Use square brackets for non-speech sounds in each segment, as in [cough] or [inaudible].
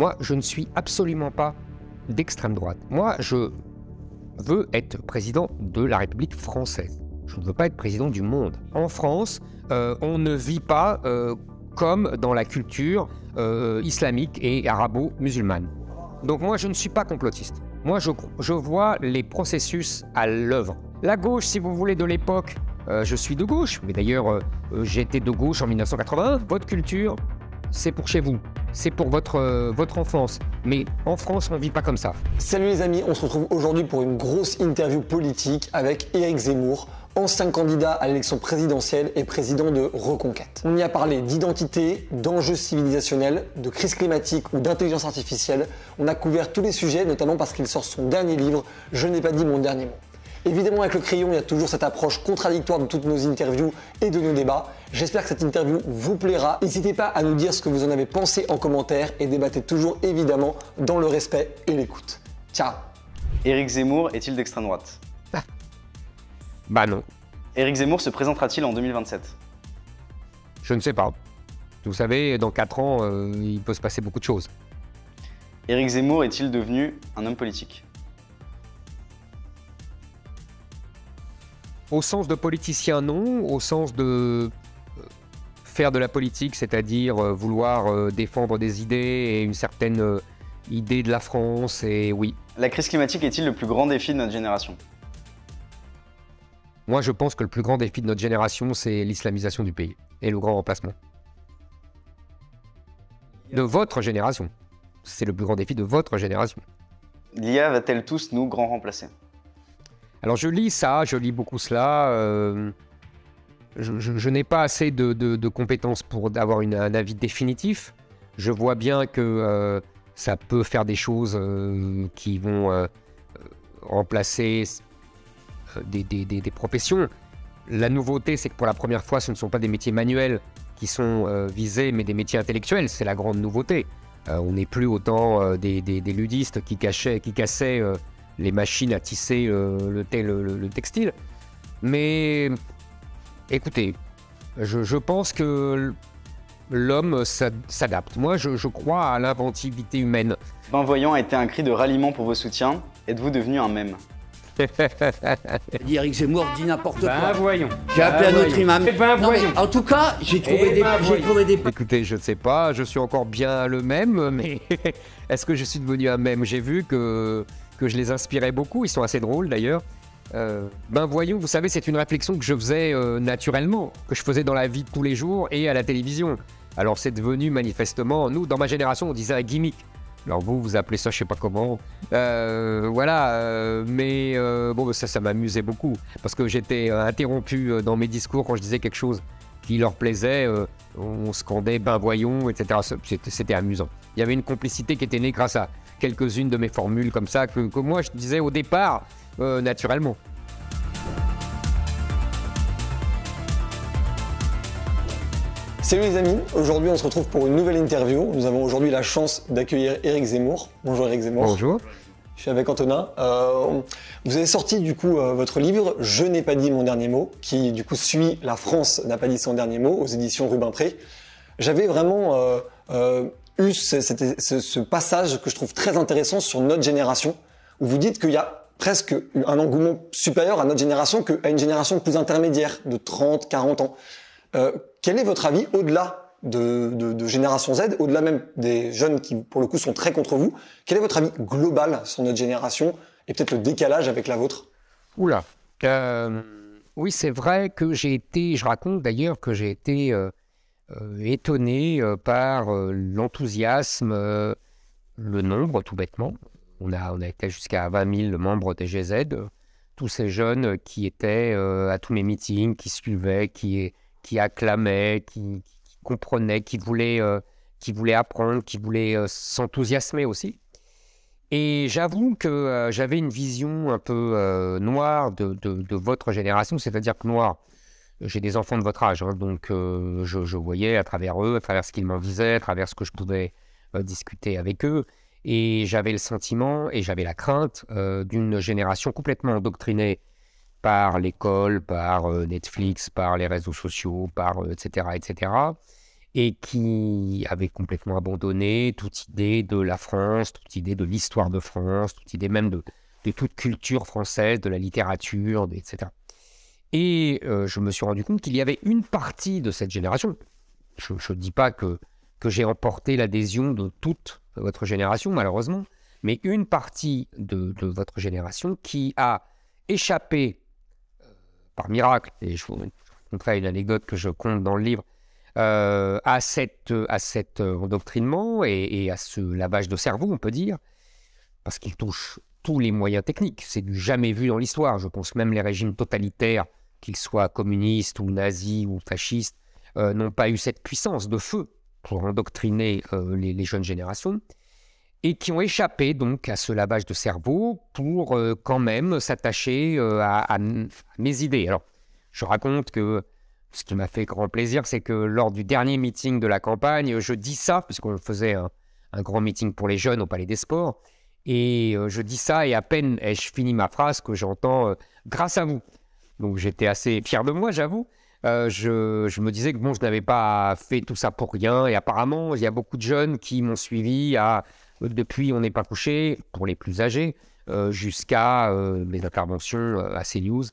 Moi, je ne suis absolument pas d'extrême droite. Moi, je veux être président de la République française. Je ne veux pas être président du monde. En France, euh, on ne vit pas euh, comme dans la culture euh, islamique et arabo-musulmane. Donc moi, je ne suis pas complotiste. Moi, je, je vois les processus à l'œuvre. La gauche, si vous voulez, de l'époque, je suis de gauche, mais d'ailleurs, j'étais de gauche en 1981. Votre culture, c'est pour chez vous, c'est pour votre, euh, votre enfance. Mais en France, on ne vit pas comme ça. Salut les amis, on se retrouve aujourd'hui pour une grosse interview politique avec Éric Zemmour, ancien candidat à l'élection présidentielle et président de Reconquête. On y a parlé d'identité, d'enjeux civilisationnels, de crise climatique ou d'intelligence artificielle. On a couvert tous les sujets, notamment parce qu'il sort son dernier livre, Je n'ai pas dit mon dernier mot. Évidemment, avec le crayon, il y a toujours cette approche contradictoire de toutes nos interviews et de nos débats. J'espère que cette interview vous plaira. N'hésitez pas à nous dire ce que vous en avez pensé en commentaire et débattez toujours évidemment dans le respect et l'écoute. Ciao Éric Zemmour est-il d'extrême droite? [laughs] Bah non. Éric Zemmour se présentera-t-il en 2027 Je ne sais pas. Vous savez, dans 4 ans, euh, il peut se passer beaucoup de choses. Éric Zemmour est-il devenu un homme politique? Au sens de politicien, non. Au sens de euh, faire de la politique, c'est-à-dire euh, vouloir euh, défendre des idées et une certaine idée de la France, et oui. La crise climatique est-il le plus grand défi de notre génération? Moi, je pense que le plus grand défi de notre génération, c'est l'islamisation du pays et le grand remplacement. De votre génération. C'est le plus grand défi de votre génération. L'IA va-t-elle tous nous grand remplacer? Alors je lis ça, je lis beaucoup cela. Euh, je, n'ai pas assez de, compétences pour avoir un avis définitif. Je vois bien que euh, ça peut faire des choses euh, qui vont remplacer des, professions. La nouveauté, c'est que pour la première fois, ce ne sont pas des métiers manuels qui sont visés, mais des métiers intellectuels. C'est la grande nouveauté. on n'est plus autant des, ludistes qui cassaient les machines à tisser euh, le, textile. Mais écoutez, je, pense que l'homme s'adapte. Moi, je, crois à l'inventivité humaine. Ben voyant a été un cri de ralliement pour vos soutiens. Êtes-vous devenu un mème? Dit [laughs] Eric Zemmour dit n'importe ben quoi. voyons. J'ai appelé un autre imam. Ben voyons. en tout cas, j'ai trouvé, eh des, ben trouvé des. Écoutez, je ne sais pas, je suis encore bien le même, mais [laughs] est-ce que je suis devenu un même J'ai vu que que je les inspirais beaucoup. Ils sont assez drôles d'ailleurs. Euh, ben voyons, vous savez, c'est une réflexion que je faisais euh, naturellement, que je faisais dans la vie de tous les jours et à la télévision. Alors c'est devenu manifestement, nous, dans ma génération, on disait un gimmick. Alors vous, vous appelez ça, je sais pas comment. Euh, voilà, mais bon, ça, ça m'amusait beaucoup parce que j'étais interrompu dans mes discours quand je disais quelque chose qui leur plaisait. on scandait, ben voyons, etc. C'était amusant. Il y avait une complicité qui était née grâce à quelques-unes de mes formules comme ça que, moi je disais au départ euh, naturellement. Salut les amis, aujourd'hui on se retrouve pour une nouvelle interview. Nous avons aujourd'hui la chance d'accueillir Eric Zemmour. Bonjour Eric Zemmour. Bonjour. Je suis avec Antonin. Euh, vous avez sorti du coup euh, votre livre Je n'ai pas dit mon dernier mot, qui du coup suit La France n'a pas dit son dernier mot aux éditions Rubin Pré. J'avais vraiment eu ce, passage que je trouve très intéressant sur notre génération, où vous dites qu'il y a presque un engouement supérieur à notre génération qu'à une génération plus intermédiaire, de 30, 40 ans. Euh, quel est votre avis au-delà de, Génération Z, au-delà même des jeunes qui, pour le coup, sont très contre vous? Quel est votre avis global sur notre génération et peut-être le décalage avec la vôtre? Oula. Euh, oui, c'est vrai que j'ai été, je raconte d'ailleurs que j'ai été euh, étonné euh, par euh, l'enthousiasme, le nombre tout bêtement. On a, on a été jusqu'à 20 000 membres des GZ, tous ces jeunes qui étaient à tous mes meetings, qui suivaient, qui, qui acclamaient, qui, comprenaient, qui voulaient, qui voulaient apprendre, qui voulaient s'enthousiasmer aussi. Et j'avoue que j'avais une vision un peu noire de, de, votre génération, c'est-à-dire que noire, j'ai des enfants de votre âge, hein, donc euh, je, voyais à travers eux, à travers ce qu'ils m'en disaient, à travers ce que je pouvais euh, discuter avec eux, et j'avais le sentiment et j'avais la crainte euh, d'une génération complètement endoctrinée par l'école, par Netflix, par les réseaux sociaux, par etc., etc., et qui avait complètement abandonné toute idée de la France, toute idée de l'histoire de France, toute idée même de, de, toute culture française, de la littérature, etc. Et euh, je me suis rendu compte qu'il y avait une partie de cette génération, je ne dis pas que, que j'ai emporté l'adhésion de toute votre génération, malheureusement, mais une partie de, votre génération qui a échappé euh, par miracle, et je vous raconterai une anecdote que je compte dans le livre, euh, à, cette, à cet endoctrinement et, à ce lavage de cerveau, on peut dire, parce qu'il touche tous les moyens techniques. C'est du jamais vu dans l'histoire. Je pense même les régimes totalitaires, qu'ils soient communistes ou nazis ou fascistes, euh, n'ont pas eu cette puissance de feu pour endoctriner les, jeunes générations et qui ont échappé donc à ce lavage de cerveau pour quand même s'attacher à, mes idées. Alors, je raconte que ce qui m'a fait grand plaisir, c'est que lors du dernier meeting de la campagne, je dis ça, puisqu'on faisait un, grand meeting pour les jeunes au Palais des Sports, et euh, je dis ça, et à peine ai-je fini ma phrase que j'entends euh, grâce à vous. Donc j'étais assez fier de moi, j'avoue. Euh, je, me disais que bon, je n'avais pas fait tout ça pour rien, et apparemment, il y a beaucoup de jeunes qui m'ont suivi depuis On n'est pas couché, pour les plus âgés, jusqu'à mes interventions à CNews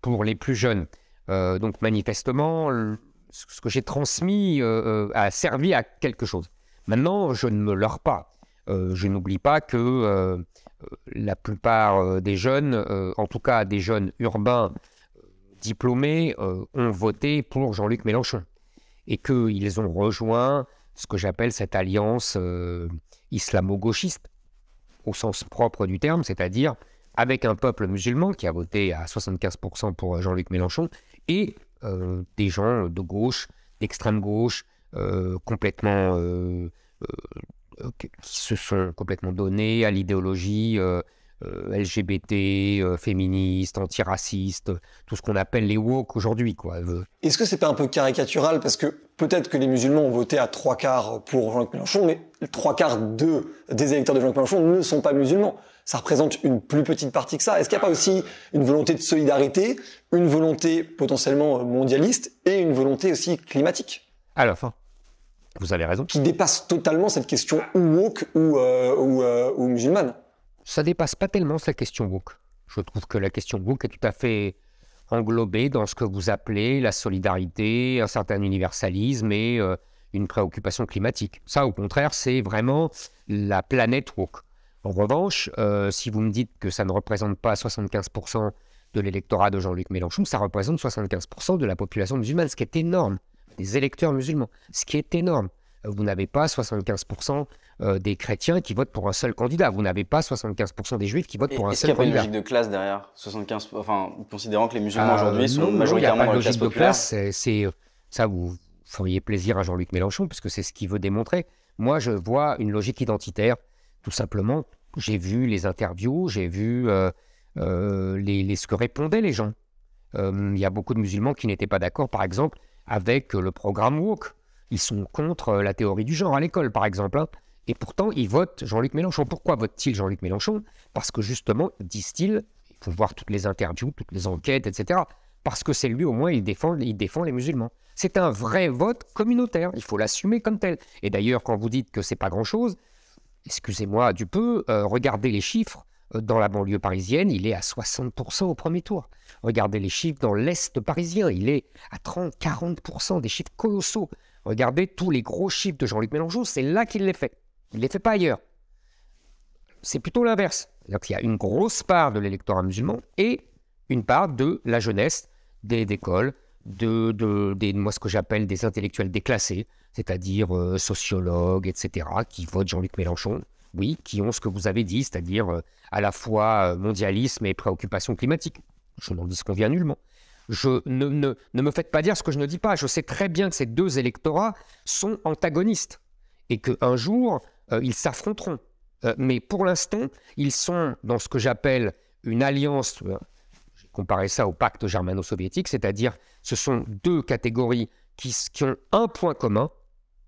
pour les plus jeunes. Euh, donc manifestement, ce que j'ai transmis euh, euh, a servi à quelque chose. Maintenant, je ne me leurre pas. je n'oublie pas que la plupart des jeunes, en tout cas des jeunes urbains diplômés, ont voté pour Jean-Luc Mélenchon et qu'ils ont rejoint ce que j'appelle cette alliance islamo-gauchiste au sens propre du terme, c'est-à-dire avec un peuple musulman qui a voté à 75% pour Jean-Luc Mélenchon et euh, des gens de gauche, d'extrême gauche, euh, complètement euh, qui se sont complètement donnés à l'idéologie LGBT, féministe, antiraciste, tout ce qu'on appelle les woke aujourd'hui. Quoi. Est-ce que c'est pas un peu caricatural? Parce que peut-être que les musulmans ont voté à trois quarts pour Jean-Luc Mélenchon, mais trois quarts de, des électeurs de Jean-Luc Mélenchon ne sont pas musulmans ça représente une plus petite partie que ça. Est-ce qu'il n'y a pas aussi une volonté de solidarité, une volonté potentiellement mondialiste et une volonté aussi climatique? Alors, vous avez raison. Qui dépasse totalement cette question ou woke ou, euh, ou, euh, ou musulmane. Ça dépasse pas tellement cette question woke. Je trouve que la question woke est tout à fait englobée dans ce que vous appelez la solidarité, un certain universalisme et euh, une préoccupation climatique. Ça, au contraire, c'est vraiment la planète woke. En revanche, euh, si vous me dites que ça ne représente pas 75% de l'électorat de Jean-Luc Mélenchon, ça représente 75% de la population musulmane, ce qui est énorme, des électeurs musulmans, ce qui est énorme. Vous n'avez pas 75% euh, des chrétiens qui votent pour un seul candidat. Vous n'avez pas 75% des juifs qui votent pour un seul candidat. Est-ce qu'il y a pas une logique de classe derrière? 75, enfin, considérant que les musulmans euh, aujourd'hui sont majoritairement non, dans la classe de classe. C'est ça, vous feriez plaisir à Jean-Luc Mélenchon puisque c'est ce qu'il veut démontrer. Moi, je vois une logique identitaire, tout simplement j'ai vu les interviews, j'ai vu euh, euh, les, ce que répondaient les gens. Euh, il y a beaucoup de musulmans qui n'étaient pas d'accord, par exemple, avec le programme Woke. Ils sont contre la théorie du genre à l'école, par exemple. Hein. Et pourtant, ils votent Jean-Luc Mélenchon. Pourquoi votent-ils Jean-Luc Mélenchon? Parce que justement, disent-ils, il faut voir toutes les interviews, toutes les enquêtes, etc. Parce que c'est lui, au moins, il défend, il défend les musulmans. C'est un vrai vote communautaire. Il faut l'assumer comme tel. Et d'ailleurs, quand vous dites que c'est pas grand-chose, excusez-moi du peu, euh, regardez les chiffres. Euh, dans la banlieue parisienne, il est à 60% au premier tour. Regardez les chiffres dans l'Est parisien, il est à 30-40%, des chiffres colossaux. Regardez tous les gros chiffres de Jean-Luc Mélenchon, c'est là qu'il les fait. Il ne les fait pas ailleurs. C'est plutôt l'inverse. Il y a une grosse part de l'électorat musulman et une part de la jeunesse, des écoles, de, de, moi ce que j'appelle des intellectuels déclassés, c'est-à-dire euh, sociologues, etc., qui votent Jean-Luc Mélenchon, oui, qui ont ce que vous avez dit, c'est-à-dire euh, à la fois euh, mondialisme et préoccupation climatique. Je n'en disconviens nullement. Je, ne, me faites pas dire ce que je ne dis pas. Je sais très bien que ces deux électorats sont antagonistes et qu'un jour, ils s'affronteront. mais pour l'instant, ils sont dans ce que j'appelle une alliance, j'ai comparé ça au pacte germano-soviétique, c'est-à-dire ce sont deux catégories qui, qui ont un point commun,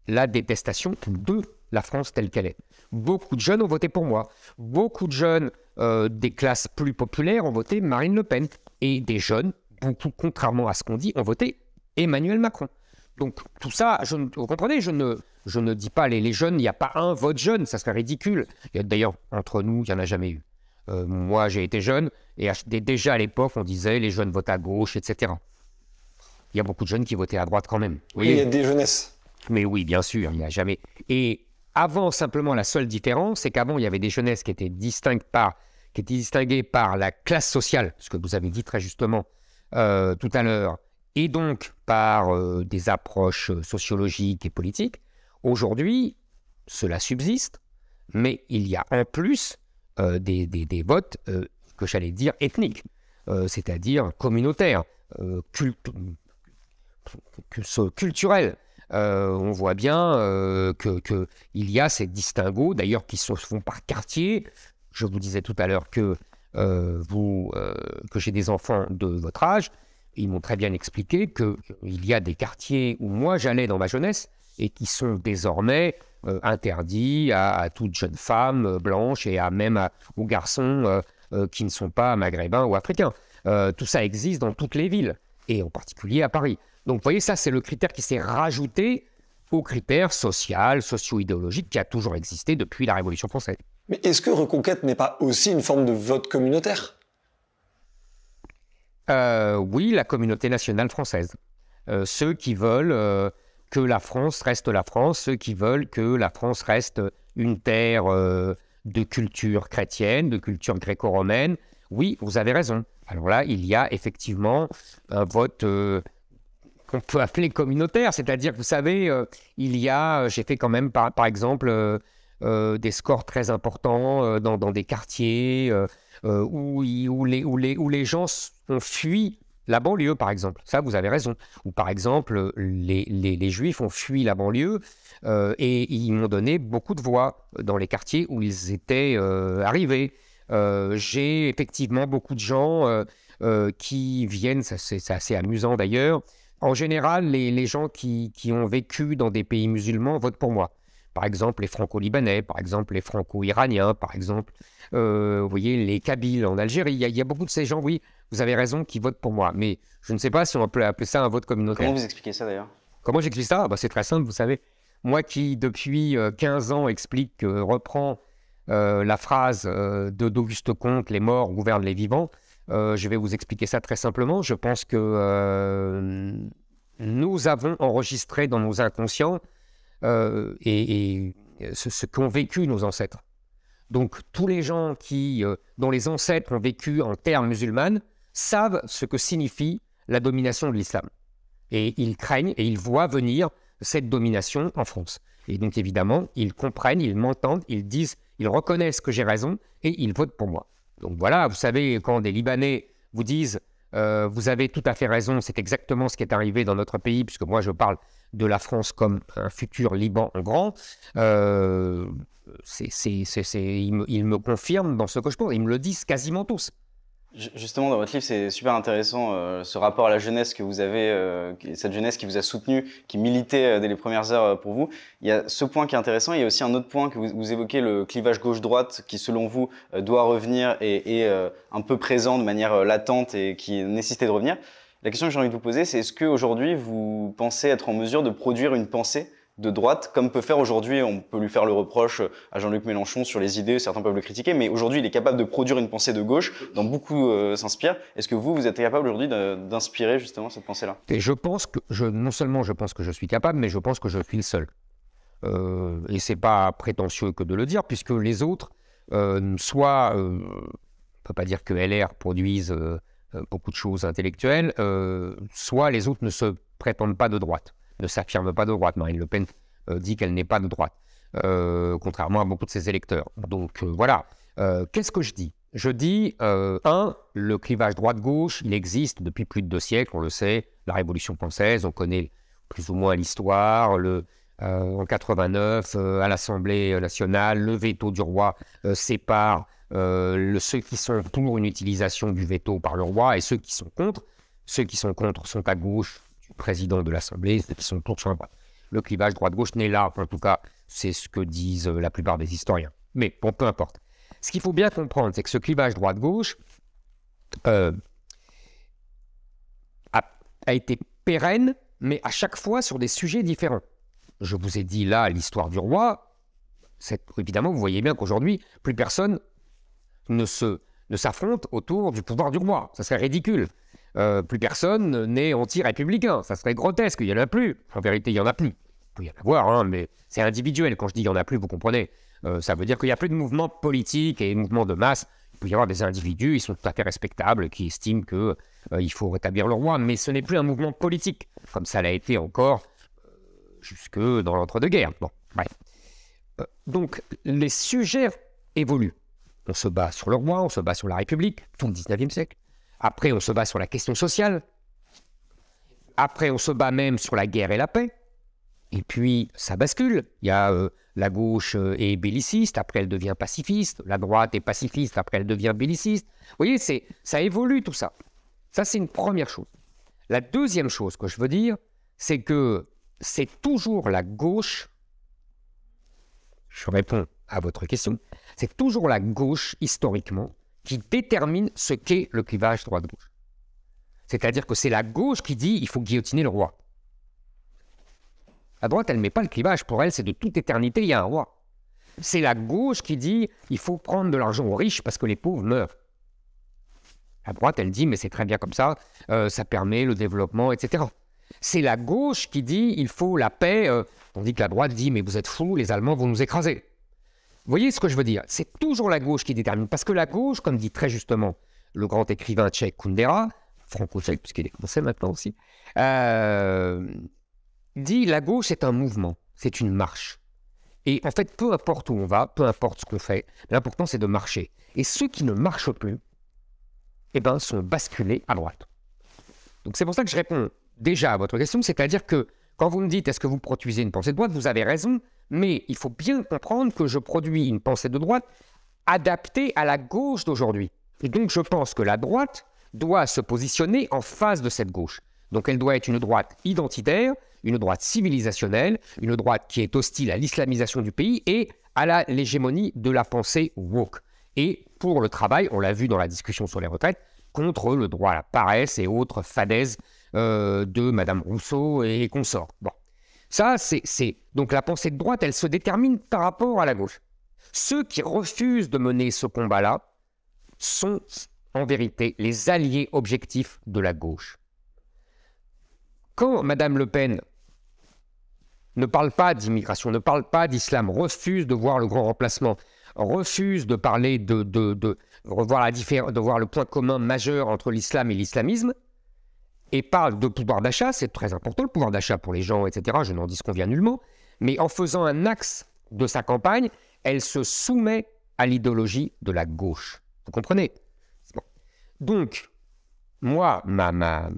la détestation de la France telle qu'elle est. Beaucoup de jeunes ont voté pour moi. Beaucoup de jeunes euh, des classes plus populaires ont voté Marine Le Pen. Et des jeunes, beaucoup, contrairement à ce qu'on dit, ont voté Emmanuel Macron. Donc tout ça, je, vous comprenez, je ne, je ne dis pas les, les jeunes, il n'y a pas un vote jeune, ça serait ridicule. D'ailleurs, entre nous, il n'y en a jamais eu. Euh, moi, j'ai été jeune, et déjà à l'époque, on disait les jeunes votent à gauche, etc. Il y a beaucoup de jeunes qui votaient à droite quand même. Oui, il y a des jeunesses. Mais oui, bien sûr, il n'y a jamais. Et avant, simplement, la seule différence, c'est qu'avant, il y avait des jeunesses qui étaient distinctes par, qui étaient distinguées par la classe sociale, ce que vous avez dit très justement euh, tout à l'heure, et donc par euh, des approches sociologiques et politiques. Aujourd'hui, cela subsiste, mais il y a en plus euh, des, des, votes que j'allais dire ethniques, c'est-à-dire communautaires, culturels. on voit bien qu'il que y a ces distinguos, d'ailleurs, qui se font par quartier. Je vous disais tout à l'heure que, vous, que j'ai des enfants de votre âge ils m'ont très bien expliqué qu'il y a des quartiers où moi j'allais dans ma jeunesse et qui sont désormais euh, interdits à, toute jeune femme euh, blanche et à même aux garçons euh, qui ne sont pas maghrébins ou africains. tout ça existe dans toutes les villes et en particulier à Paris. Donc vous voyez, ça c'est le critère qui s'est rajouté au critère social, socio-idéologique qui a toujours existé depuis la Révolution française. Mais est-ce que Reconquête n'est pas aussi une forme de vote communautaire? Euh, oui, la communauté nationale française. Euh, ceux qui veulent euh, que la France reste la France, ceux qui veulent que la France reste une terre de culture chrétienne, de culture gréco-romaine. Oui, vous avez raison. Alors là, il y a effectivement un vote qu'on peut appeler communautaire, c'est-à-dire, vous savez, il y a, j'ai fait quand même par, exemple des scores très importants dans, des quartiers où, où, les, où, les, où les gens ont fui la banlieue, par exemple. Ça, vous avez raison. Ou par exemple, les, les, Juifs ont fui la banlieue euh, et ils m'ont donné beaucoup de voix dans les quartiers où ils étaient euh, arrivés. Euh, j'ai effectivement beaucoup de gens qui viennent, c'est assez amusant d'ailleurs. En général, les, les gens qui, qui, ont vécu dans des pays musulmans votent pour moi. Par exemple, les franco-libanais, par exemple, les franco-iraniens, par exemple, vous voyez, les Kabyles en Algérie. Il y, a, il y, a, beaucoup de ces gens, oui, vous avez raison, qui votent pour moi. Mais je ne sais pas si on peut appeler ça un vote communautaire. Comment vous expliquez ça d'ailleurs? Comment j'explique ça? Bah, C'est très simple, vous savez. Moi qui, depuis 15 euh, ans, explique, euh, reprend euh, la phrase de d'Auguste Comte, les morts gouvernent les vivants, je vais vous expliquer ça très simplement. Je pense que nous avons enregistré dans nos inconscients et, ce, ce qu'ont vécu nos ancêtres. Donc tous les gens qui, dont les ancêtres ont vécu en terre musulmane, savent ce que signifie la domination de l'islam. Et ils craignent et ils voient venir cette domination en France. Et donc évidemment, ils comprennent, ils m'entendent, ils disent, ils reconnaissent que j'ai raison et ils votent pour moi. Donc voilà, vous savez, quand des Libanais vous disent, euh, vous avez tout à fait raison, c'est exactement ce qui est arrivé dans notre pays, puisque moi je parle de la France comme un futur Liban en grand, euh, ils, me, ils me confirment dans ce que je pense, ils me le disent quasiment tous. Justement, dans votre livre, c'est super intéressant euh, ce rapport à la jeunesse que vous avez, euh, cette jeunesse qui vous a soutenu, qui militait euh, dès les premières heures pour vous. Il y a ce point qui est intéressant. Il y a aussi un autre point que vous, vous évoquez, le clivage gauche-droite, qui selon vous doit revenir et est un peu présent de manière latente et qui nécessite de revenir. La question que j'ai envie de vous poser, c'est est-ce qu'aujourd'hui vous pensez être en mesure de produire une pensée de droite, comme peut faire aujourd'hui, on peut lui faire le reproche à Jean-Luc Mélenchon sur les idées, certains peuvent le critiquer, mais aujourd'hui il est capable de produire une pensée de gauche, dont beaucoup euh, s'inspirent. Est-ce que vous, vous êtes capable aujourd'hui d'inspirer justement cette pensée-là? Et je pense que, non seulement je pense que je suis capable, mais je pense que je suis le seul. Euh, et c'est pas prétentieux que de le dire, puisque les autres, euh, soit, euh, on ne peut pas dire que LR produisent beaucoup de choses intellectuelles, soit les autres ne se prétendent pas de droite ne s'affirme pas de droite. Marine Le Pen euh, dit qu'elle n'est pas de droite, euh, contrairement à beaucoup de ses électeurs. Donc euh, voilà. Qu'est-ce que je dis? Je dis, un, le clivage droite-gauche, il existe depuis plus de deux siècles, on le sait. La Révolution française, on connaît plus ou moins l'histoire. En 89, à l'Assemblée nationale, le veto du roi sépare ceux qui sont pour une utilisation du veto par le roi et ceux qui sont contre. Ceux qui sont contre sont à gauche, président de l'Assemblée, qui sont tous sur la droite. Le clivage droite-gauche n'est là, en tout cas, c'est ce que disent euh, la plupart des historiens. Mais bon, peu importe. Ce qu'il faut bien comprendre, c'est que ce clivage droite-gauche euh, a, été pérenne mais à chaque fois sur des sujets différents. Je vous ai dit là l'histoire du roi. Évidemment, vous voyez bien qu'aujourd'hui, plus personne ne ne s'affronte autour du pouvoir du roi. Ça serait ridicule. Euh, plus personne n'est anti-républicain. Ça serait grotesque. Il n'y en a plus. En vérité, il n'y en a plus. Il peut y en avoir, hein, mais c'est individuel. Quand je dis il n'y en a plus, vous comprenez. Euh, ça veut dire qu'il n'y a plus de mouvement politique et de mouvement de masse. Il peut y avoir des individus, ils sont tout à fait respectables, qui estiment qu'il euh, faut rétablir le roi, mais ce n'est plus un mouvement politique, comme ça l'a été encore jusque dans l'entre-deux-guerres. Bon, donc, les sujets évoluent. On se bat sur le roi, on se bat sur la République, tout le 19e siècle. Après, on se bat sur la question sociale. Après, on se bat même sur la guerre et la paix. Et puis, ça bascule. Il y a euh, la gauche euh, est belliciste, après elle devient pacifiste. La droite est pacifiste, après elle devient belliciste. Vous voyez, c'est, ça évolue tout ça. Ça, c'est une première chose. La deuxième chose que je veux dire, c'est que c'est toujours la gauche. Je réponds à votre question. C'est toujours la gauche, historiquement, qui détermine ce qu'est le clivage droite-gauche. C'est-à-dire que c'est la gauche qui dit il faut guillotiner le roi. La droite, elle ne met pas le clivage. Pour elle, c'est de toute éternité, il y a un roi. C'est la gauche qui dit il faut prendre de l'argent aux riches parce que les pauvres meurent. La droite, elle dit mais c'est très bien comme ça, euh, ça permet le développement, etc. C'est la gauche qui dit il faut la paix, On euh, dit que la droite dit mais vous êtes fous, les Allemands vont nous écraser. Vous voyez ce que je veux dire? C'est toujours la gauche qui détermine. Parce que la gauche, comme dit très justement le grand écrivain tchèque Kundera, franco-tchèque, puisqu'il est français maintenant aussi, euh, dit la gauche est un mouvement, c'est une marche. Et en fait, peu importe où on va, peu importe ce qu'on fait, l'important c'est de marcher. Et ceux qui ne marchent plus, eh ben, sont basculés à droite. Donc c'est pour ça que je réponds déjà à votre question, c'est-à-dire que quand vous me dites est-ce que vous produisez une pensée de droite, vous avez raison, mais il faut bien comprendre que je produis une pensée de droite adaptée à la gauche d'aujourd'hui. Et donc je pense que la droite doit se positionner en face de cette gauche. Donc elle doit être une droite identitaire, une droite civilisationnelle, une droite qui est hostile à l'islamisation du pays et à la l'hégémonie de la pensée woke. Et pour le travail, on l'a vu dans la discussion sur les retraites, contre le droit à la paresse et autres fadaises euh, de Madame Rousseau et consorts. Bon. Ça, c'est. Donc la pensée de droite, elle se détermine par rapport à la gauche. Ceux qui refusent de mener ce combat-là sont en vérité les alliés objectifs de la gauche. Quand Madame Le Pen ne parle pas d'immigration, ne parle pas d'islam, refuse de voir le grand remplacement, refuse de parler de, de, voir le point commun majeur entre l'islam et l'islamisme, et parle de pouvoir d'achat, c'est très important le pouvoir d'achat pour les gens, etc. Je n'en disconviens nullement. Mais en faisant un axe de sa campagne, elle se soumet à l'idéologie de la gauche. Vous comprenez? Donc, moi, ma, ma,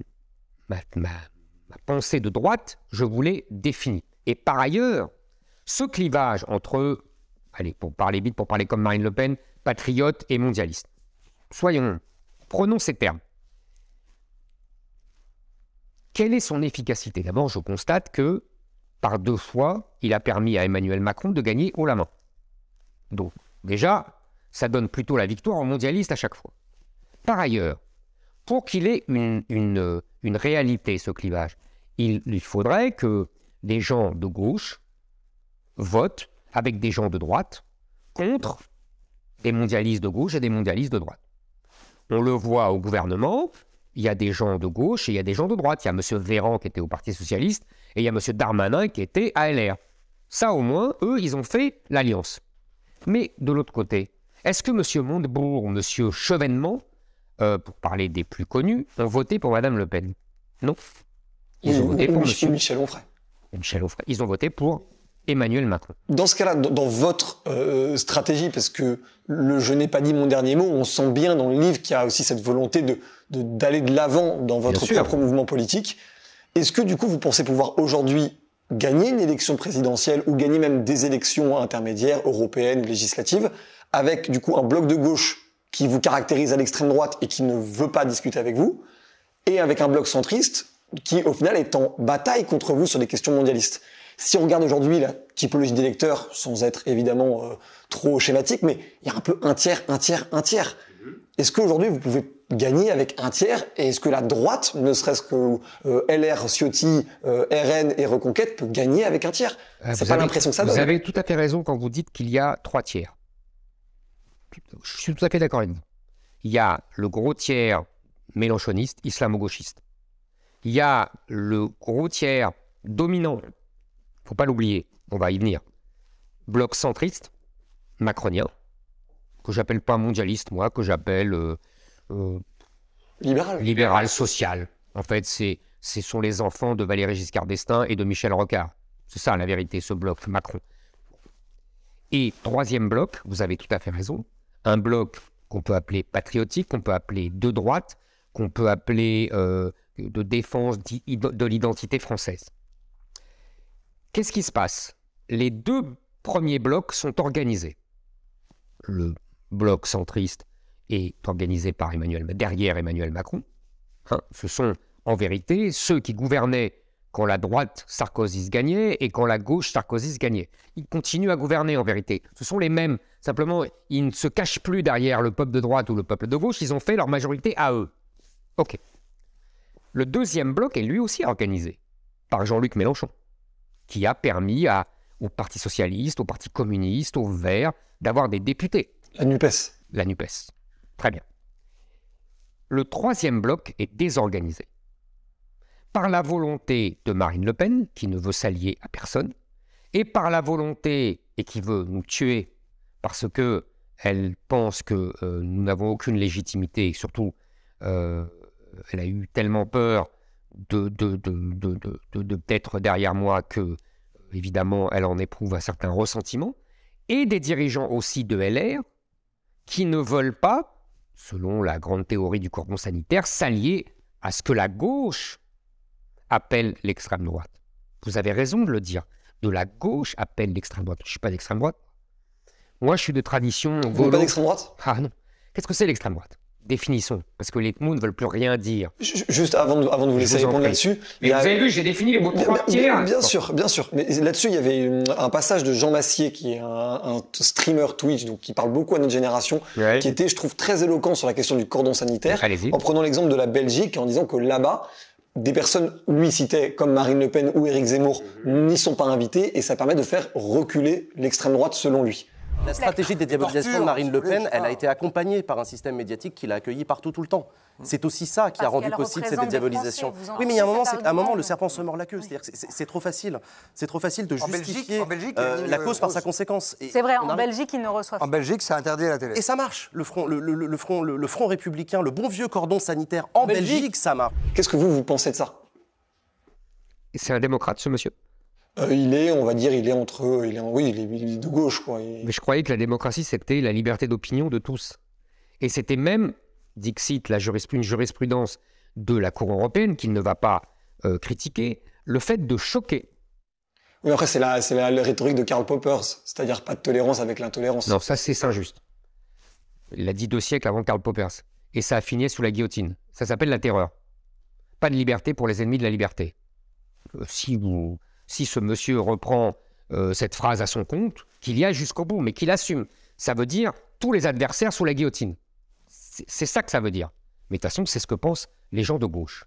ma, pensée de droite, je voulais définir. Et par ailleurs, ce clivage entre, allez, pour parler vite, pour parler comme Marine Le Pen, patriote et mondialiste. Soyons, prenons ces termes. Quelle est son efficacité? D'abord, je constate que par deux fois, il a permis à Emmanuel Macron de gagner haut la main. Donc, déjà, ça donne plutôt la victoire aux mondialistes à chaque fois. Par ailleurs, pour qu'il ait une, réalité, ce clivage, il, il faudrait que des gens de gauche votent avec des gens de droite contre des mondialistes de gauche et des mondialistes de droite. On le voit au gouvernement, il y a des gens de gauche et il y a des gens de droite. Il y a M. Véran qui était au Parti Socialiste et il y a M. Darmanin qui était à LR. Ça, au moins, eux, ils ont fait l'alliance. Mais de l'autre côté, est-ce que M. Montebourg ou M. Chevènement, euh, pour parler des plus connus, ont voté pour Mme Le Pen? Non. Ils ont voté pour M. Michel Onfray. Michel Onfray. Ils ont voté pour Emmanuel Macron. Dans ce cas-là, dans votre euh, stratégie, parce que le je n'ai pas dit mon dernier mot, on sent bien dans le livre qu'il y a aussi cette volonté de d'aller de l'avant dans votre propre mouvement politique. Est-ce que du coup vous pensez pouvoir aujourd'hui gagner une élection présidentielle ou gagner même des élections intermédiaires, européennes, législatives, avec du coup un bloc de gauche qui vous caractérise à l'extrême droite et qui ne veut pas discuter avec vous, et avec un bloc centriste qui au final est en bataille contre vous sur des questions mondialistes? Si on regarde aujourd'hui la typologie d'électeurs, sans être évidemment euh, trop schématique, mais il y a un peu un tiers, un tiers, un tiers. Est-ce qu'aujourd'hui vous pouvez gagner avec un tiers Et est-ce que la droite, ne serait-ce que euh, LR, Ciotti, euh, RN et Reconquête, peut gagner avec un tiers? Euh, C'est vous pas avez- l'impression que ça Vous donne. avez tout à fait raison quand vous dites qu'il y a trois tiers. Je suis tout à fait d'accord avec vous. Il y a le gros tiers mélanchoniste, islamo-gauchiste. Il y a le gros tiers dominant, faut pas l'oublier, on va y venir, bloc centriste, macronien, que j'appelle pas mondialiste, moi, que j'appelle euh, euh, Libéral. libéral social. En fait, c'est, ce sont les enfants de Valéry Giscard d'Estaing et de Michel Rocard. C'est ça la vérité, ce bloc Macron. Et troisième bloc, vous avez tout à fait raison, un bloc qu'on peut appeler patriotique, qu'on peut appeler de droite, qu'on peut appeler euh, de défense de l'identité française. Qu'est-ce qui se passe? Les deux premiers blocs sont organisés. Le bloc centriste est organisé par Emmanuel, derrière Emmanuel Macron. Hein, ce sont en vérité ceux qui gouvernaient quand la droite Sarkozy gagnait et quand la gauche Sarkozy gagnait. Ils continuent à gouverner en vérité. Ce sont les mêmes. Simplement, ils ne se cachent plus derrière le peuple de droite ou le peuple de gauche. Ils ont fait leur majorité à eux. OK. Le deuxième bloc est lui aussi organisé par Jean-Luc Mélenchon, qui a permis au Parti socialiste, au Parti communiste, aux Verts d'avoir des députés La NUPES. la NUPES. Très bien. Le troisième bloc est désorganisé. Par la volonté de Marine Le Pen, qui ne veut s'allier à personne, et par la volonté, et qui veut nous tuer, parce que elle pense que euh, nous n'avons aucune légitimité, et surtout, euh, elle a eu tellement peur de, de, de, de, d'être derrière moi que, évidemment, elle en éprouve un certain ressentiment, et des dirigeants aussi de LR, qui ne veulent pas, selon la grande théorie du cordon sanitaire, s'allier à ce que la gauche appelle l'extrême droite. Vous avez raison de le dire. De la gauche appelle l'extrême droite. Je ne suis pas d'extrême droite. Moi, je suis de tradition Vous n'êtes pas d'extrême droite? Ah non. Qu'est-ce que c'est l'extrême droite? Définissons. Parce que les mots ne veulent plus rien dire. Ju- Juste avant de, avant de vous laisser vous répondre là-dessus, vous a- avez vu, j'ai défini les mots Bien, bien- sûr, bien sûr. Mais là-dessus, il y avait une- un passage de Jean Massier, qui est un, un streamer Twitch, donc qui parle beaucoup à notre génération, Ouais. qui était, je trouve, très éloquent sur la question du cordon sanitaire, en prenant l'exemple de la Belgique, en disant que là-bas, des personnes, lui citait, comme Marine Le Pen ou Éric Zemmour, n'y sont pas invitées, et ça permet de faire reculer l'extrême droite, selon lui. La stratégie de dédiabolisation de Marine Le Pen, elle a été accompagnée par un système médiatique qui l'a accueillie partout tout le temps. C'est aussi ça qui a rendu possible cette des dédiabolisation. Oui, mais il y a un moment, c'est- à un moment, le serpent se mord la queue. C'est-à-dire que c'est c'est trop facile. C'est trop facile de En Belgique- justifier en Belgique, euh, la cause par sa conséquence. Et C'est vrai, en arrive- Belgique, ils ne reçoivent En Belgique, c'est interdit à la télé. Et ça marche. Le front, le, le- le front, le, le front républicain, le bon vieux cordon sanitaire en Belgique. Belgique, ça marche. Qu'est-ce que vous, vous pensez de ça? C'est un démocrate, ce monsieur. Euh, Il est, on va dire, il est entre... Il est, oui, il est, il est de gauche, quoi. Il- Mais je croyais que la démocratie, c'était la liberté d'opinion de tous. Et c'était même, dixit, la jurisprudence, une jurisprudence de la Cour européenne, qu'il ne va pas euh, critiquer, le fait de choquer. Oui, après, c'est la, c'est la, la rhétorique de Karl Popper, c'est-à-dire pas de tolérance avec l'intolérance. Non, ça, c'est injuste. Il l'a dit deux siècles avant Karl Poppers. Et ça a fini sous la guillotine. Ça s'appelle la terreur. Pas de liberté pour les ennemis de la liberté. Euh, si, vous, si ce monsieur reprend euh, cette phrase à son compte, qu'il y a jusqu'au bout, mais qu'il assume, ça veut dire tous les adversaires sous la guillotine. C'est ça que ça veut dire. Mais de toute façon, c'est ce que pensent les gens de gauche.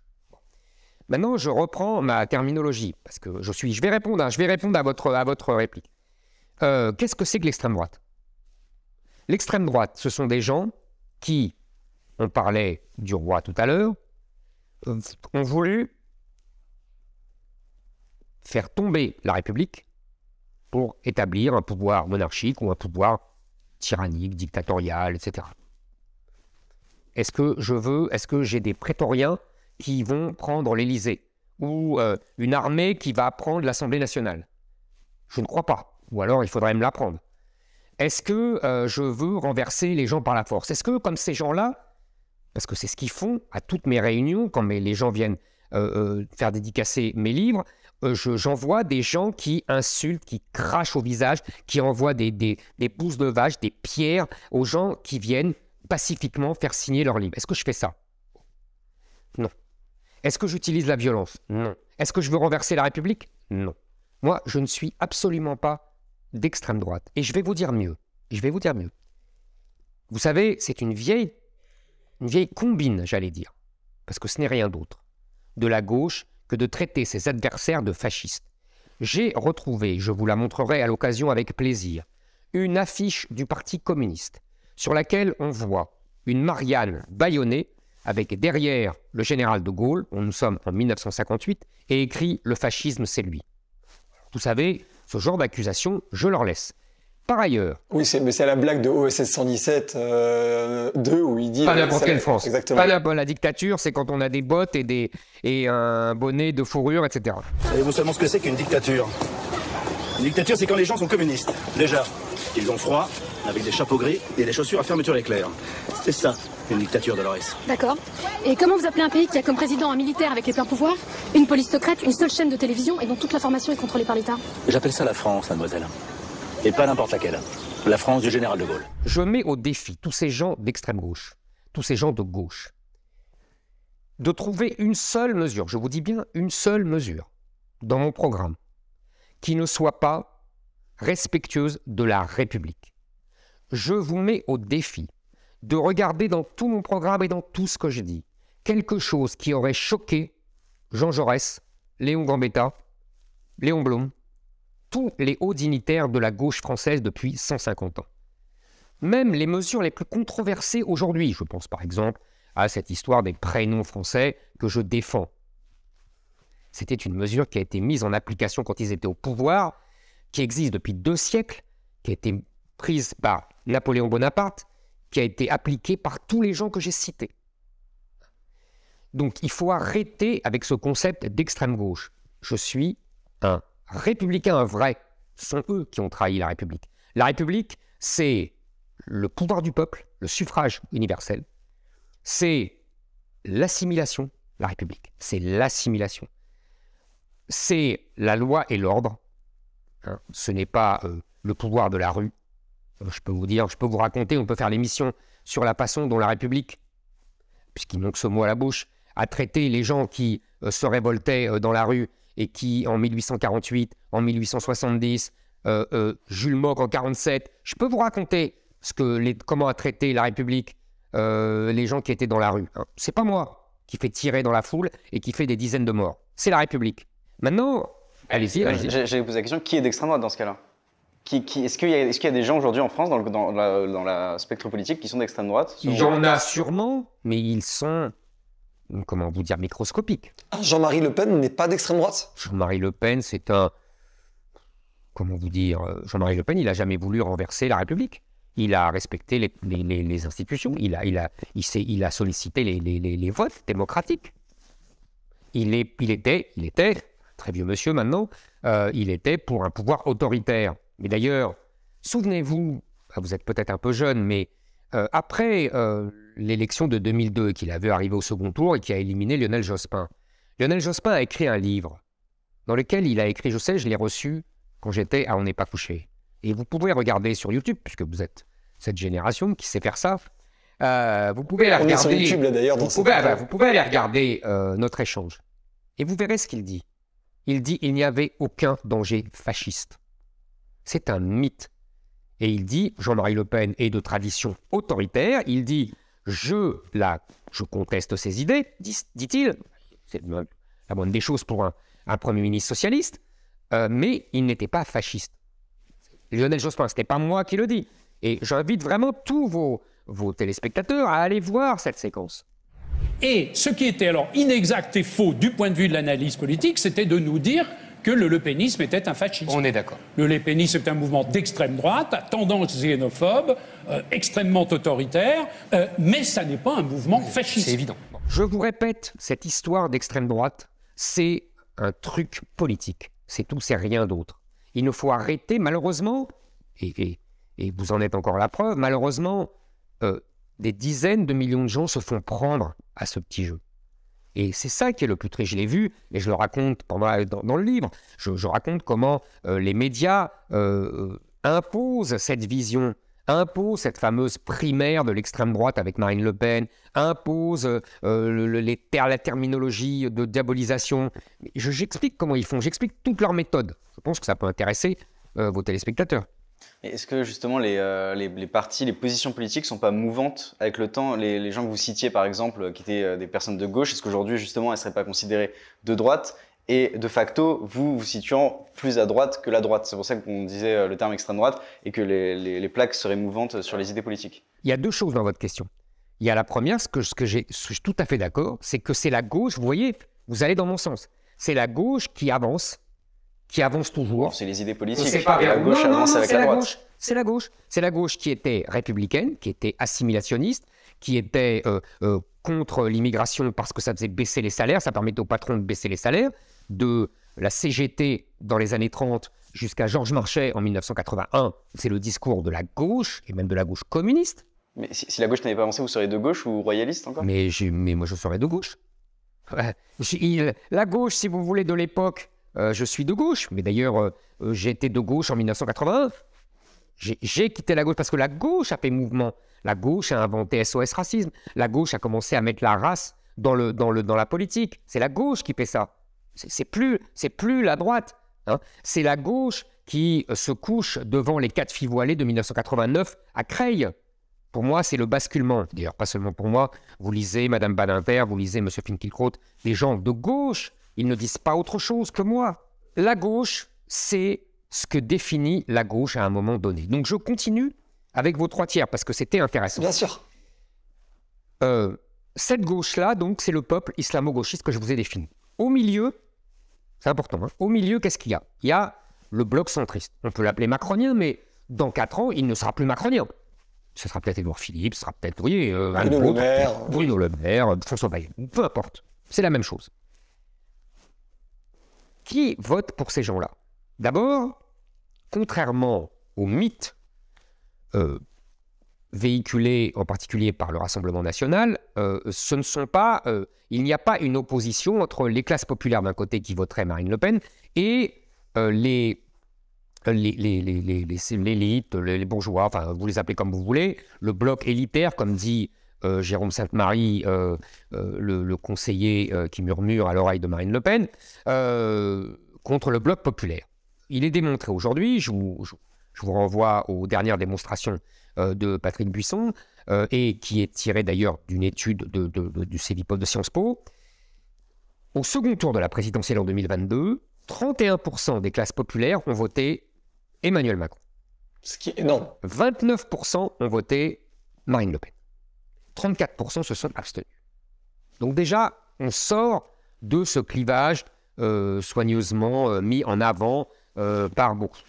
Maintenant, je reprends ma terminologie, parce que je suis. Je vais répondre, hein, je vais répondre à votre, à votre réplique. Euh, Qu'est-ce que c'est que l'extrême droite? L'extrême droite, ce sont des gens qui, on parlait du roi tout à l'heure, euh, ont voulu faire tomber la République pour établir un pouvoir monarchique ou un pouvoir tyrannique, dictatorial, etc. Est-ce que je veux, est-ce que j'ai des prétoriens qui vont prendre l'Élysée ou euh, une armée qui va prendre l'Assemblée nationale? Je ne crois pas. Ou alors il faudrait me l'apprendre. Est-ce que euh, je veux renverser les gens par la force? Est-ce que, comme ces gens-là, parce que c'est ce qu'ils font à toutes mes réunions, quand les gens viennent euh, faire dédicacer mes livres, euh, je- j'envoie des gens qui insultent, qui crachent au visage, qui envoient des, des, de vache, des pierres aux gens qui viennent pacifiquement faire signer leurs livres. Est-ce que je fais ça? Non. Est-ce que j'utilise la violence? Non. Est-ce que je veux renverser la République? Non. Moi, je ne suis absolument pas d'extrême droite. Et je vais vous dire mieux. Je vais vous dire mieux. Vous savez, c'est une vieille une vieille combine, j'allais dire, parce que ce n'est rien d'autre, de la gauche de traiter ses adversaires de fascistes. J'ai retrouvé, je vous la montrerai à l'occasion avec plaisir, une affiche du Parti communiste sur laquelle on voit une Marianne bâillonnée avec derrière le général de Gaulle, nous sommes en 1958, et écrit Le fascisme, c'est lui. Vous savez, ce genre d'accusation, je leur laisse. Par ailleurs. Oui, c'est, mais c'est la blague de OSS 117 euh, 2 où il dit. Pas n'importe quelle France. Exactement. Pas la, la dictature, c'est quand on a des bottes et, des, et un bonnet de fourrure, etc. Savez-vous seulement ce que c'est qu'une dictature? Une dictature, c'est quand les gens sont communistes. Déjà, ils ont froid, avec des chapeaux gris et des chaussures à fermeture éclair. C'est ça, une dictature, Dolores. D'accord. Et comment vous appelez un pays qui a comme président un militaire avec les pleins pouvoirs, une police secrète, une seule chaîne de télévision et dont toute l'information est contrôlée par l'État? J'appelle ça la France, mademoiselle. Et pas n'importe laquelle. La France du général de Gaulle. Je mets au défi tous ces gens d'extrême gauche, tous ces gens de gauche, de trouver une seule mesure, je vous dis bien une seule mesure, dans mon programme, qui ne soit pas respectueuse de la République. Je vous mets au défi de regarder dans tout mon programme et dans tout ce que je dis quelque chose qui aurait choqué Jean Jaurès, Léon Gambetta, Léon Blum, tous les hauts dignitaires de la gauche française depuis 150 ans. Même les mesures les plus controversées aujourd'hui, je pense par exemple à cette histoire des prénoms français que je défends. C'était une mesure qui a été mise en application quand ils étaient au pouvoir, qui existe depuis deux siècles, qui a été prise par Napoléon Bonaparte, qui a été appliquée par tous les gens que j'ai cités. Donc il faut arrêter avec ce concept d'extrême gauche. Je suis un républicain, un vrai. Ce sont eux qui ont trahi la République. La République, c'est le pouvoir du peuple, le suffrage universel. C'est l'assimilation, la République. C'est l'assimilation. C'est la loi et l'ordre. Hein. Ce n'est pas euh, le pouvoir de la rue. Euh, Je peux vous dire, je peux vous raconter, on peut faire l'émission sur la façon dont la République, puisqu'ils n'ont que ce mot à la bouche, a traité les gens qui euh, se révoltaient dans la rue et qui, en 1848, en 1870, euh, euh, Jules Mock en 47, je peux vous raconter ce que les, comment a traité la République euh, les gens qui étaient dans la rue. hein. C'est pas moi qui fait tirer dans la foule et qui fait des dizaines de morts. C'est la République. Maintenant, allez-y. J'ai- J'allais poser la question qui est d'extrême droite dans ce cas-là? Qui, qui- Est-ce qu'il y, a- y des gens aujourd'hui en France, dans le dans la, dans la spectre politique, qui sont d'extrême droite Il y en a sûrement, mais ils sont, comment vous dire, microscopiques. Ah, Jean-Marie Le Pen n'est pas d'extrême droite Jean-Marie Le Pen, c'est un. Comment vous dire euh, Jean-Marie Le Pen, il n'a jamais voulu renverser la République. Il a respecté les, les- les- les institutions. Il a, il a, il s'est- il a sollicité les, votes démocratiques. Il, est, il, était, il était, très vieux monsieur maintenant, euh, il était pour un pouvoir autoritaire. Mais d'ailleurs, souvenez-vous, ah, vous êtes peut-être un peu jeune, mais euh, après euh, l'élection de 2002, qu'il avait arrivé au second tour et qui a éliminé Lionel Jospin, Lionel Jospin a écrit un livre dans lequel il a écrit, je sais, je l'ai reçu quand j'étais à On n'est pas couché. Et vous pouvez regarder sur YouTube, puisque vous êtes cette génération qui sait faire ça. Euh, vous pouvez aller regarder. YouTube là d'ailleurs dans Vous pouvez, bah, vous pouvez aller regarder notre échange. Et vous verrez ce qu'il dit. Il dit il n'y avait aucun danger fasciste. C'est un mythe. Et il dit, Jean-Marie Le Pen est de tradition autoritaire, il dit je, la, je conteste ses idées, dit-il. C'est la moindre des choses pour un, un Premier ministre socialiste, euh, mais il n'était pas fasciste. Lionel Jospin, ce n'est pas moi qui le dis. Et j'invite vraiment tous vos, vos téléspectateurs à aller voir cette séquence. Et ce qui était alors inexact et faux du point de vue de l'analyse politique, c'était de nous dire que le lepénisme était un fascisme. On est d'accord. Le lepénisme est un mouvement d'extrême droite, à tendance xénophobe, euh, extrêmement autoritaire, euh, mais ça n'est pas un mouvement fasciste. C'est évident. Je vous répète, cette histoire d'extrême droite, c'est un truc politique. C'est tout, c'est rien d'autre. Il nous faut arrêter, malheureusement, et, et- et vous en êtes encore la preuve, malheureusement, euh, des dizaines de millions de gens se font prendre à ce petit jeu. Et c'est ça qui est le plus triste. Je l'ai vu, et je le raconte pendant, dans, dans le livre. Je, je raconte comment euh, les médias euh, euh, imposent cette vision, imposent cette fameuse primaire de l'extrême droite avec Marine Le Pen, imposent le- le- les la terminologie de diabolisation. Je- J'explique comment ils font, j'explique toute leur méthode. Je pense que ça peut intéresser vos téléspectateurs. Est-ce que justement les, euh, les, partis, les positions politiques sont pas mouvantes avec le temps? Les, gens que vous citiez par exemple, qui étaient euh, des personnes de gauche, est-ce qu'aujourd'hui justement elles seraient pas considérées de droite? Et de facto vous vous situant plus à droite que la droite C'est pour ça qu'on disait euh, le terme extrême droite et que les, plaques seraient mouvantes sur les idées politiques. Il y a deux choses dans votre question. Il y a la première, ce que, ce que ce que je suis tout à fait d'accord, c'est que c'est la gauche, vous voyez, vous allez dans mon sens. C'est la gauche qui avance, qui avance toujours. C'est les idées politiques. C'est pas et la gauche Non, non, avance non, avec la droite. gauche. C'est la gauche. C'est la gauche qui était républicaine, qui était assimilationniste, qui était euh, euh, contre l'immigration parce que ça faisait baisser les salaires, ça permettait aux patrons de baisser les salaires, de la CGT dans les années 30 jusqu'à Georges Marchais en 1981. C'est le discours de la gauche, et même de la gauche communiste. Mais si, si la gauche n'avait pas avancé, vous seriez de gauche ou royaliste encore? Mais, mais moi, je serais de gauche. Ouais. La gauche, si vous voulez, de l'époque, euh, je suis de gauche. Mais d'ailleurs, euh, euh, été de gauche en 1981. J'ai quitté la gauche parce que la gauche a fait mouvement. La gauche a inventé SOS Racisme. La gauche a commencé à mettre la race dans, le, dans, le, dans la politique. C'est la gauche qui fait ça. C'est plus, plus la droite. hein. C'est la gauche qui se couche devant les quatre filles voilées de 1989 à Creil. Pour moi, c'est le basculement. D'ailleurs, pas seulement pour moi. Vous lisez Madame Badinter, vous lisez Monsieur Finkielkraut, les gens de gauche, ils ne disent pas autre chose que moi. La gauche, c'est ce que définit la gauche à un moment donné. Donc je continue avec vos trois tiers parce que c'était intéressant. Bien sûr. Euh, cette gauche-là, donc, c'est le peuple islamo-gauchiste que je vous ai défini. Au milieu, c'est important, hein, au milieu, qu'est-ce qu'il y a? Il y a le bloc centriste. On peut l'appeler macronien, mais dans quatre ans, il ne sera plus macronien. Ce sera peut-être Édouard Philippe, ce sera peut-être, voyez, euh, un Bruno Le Maire. Bruno Le Maire, François Bayrou, peu importe. C'est la même chose. Qui vote pour ces gens-là D'abord, contrairement au mythe euh, véhiculé en particulier par le Rassemblement national, euh, ce ne sont pas, euh, il n'y a pas une opposition entre les classes populaires d'un côté qui voteraient Marine Le Pen et euh, les les- les- les, les bourgeois, enfin vous les appelez comme vous voulez, le bloc élitaire, comme dit euh, Jérôme Sainte-Marie, euh, euh, le, le conseiller qui murmure à l'oreille de Marine Le Pen, contre le bloc populaire. Il est démontré aujourd'hui, je vous, je- je vous renvoie aux dernières démonstrations de Patrick Buisson, et qui est tiré d'ailleurs d'une étude de, de- de- du CEVIPOF de Sciences Po. Au second tour de la présidentielle en 2022, 31% des classes populaires ont voté Emmanuel Macron. Ce qui est énorme. 29% ont voté Marine Le Pen. 34% se sont abstenus. Donc déjà, on sort de ce clivage euh, soigneusement euh, mis en avant euh, par beaucoup.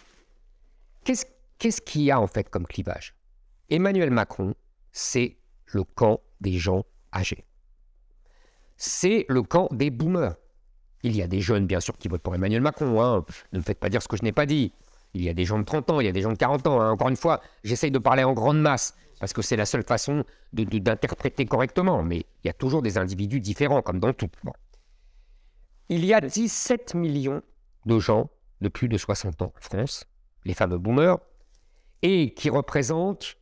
Qu'est-ce qu'il y a en fait comme clivage? Emmanuel Macron, c'est le camp des gens âgés. C'est le camp des boomers. Il y a des jeunes, bien sûr, qui votent pour Emmanuel Macron. hein. Ne me faites pas dire ce que je n'ai pas dit. Il y a des gens de 30 ans, il y a des gens de 40 ans. hein. Encore une fois, j'essaye de parler en grande masse, parce que c'est la seule façon d'interpréter correctement. Mais il y a toujours des individus différents, comme dans tout. Il y a 17 millions de gens de plus de 60 ans en France, les fameux boomers, et qui représentent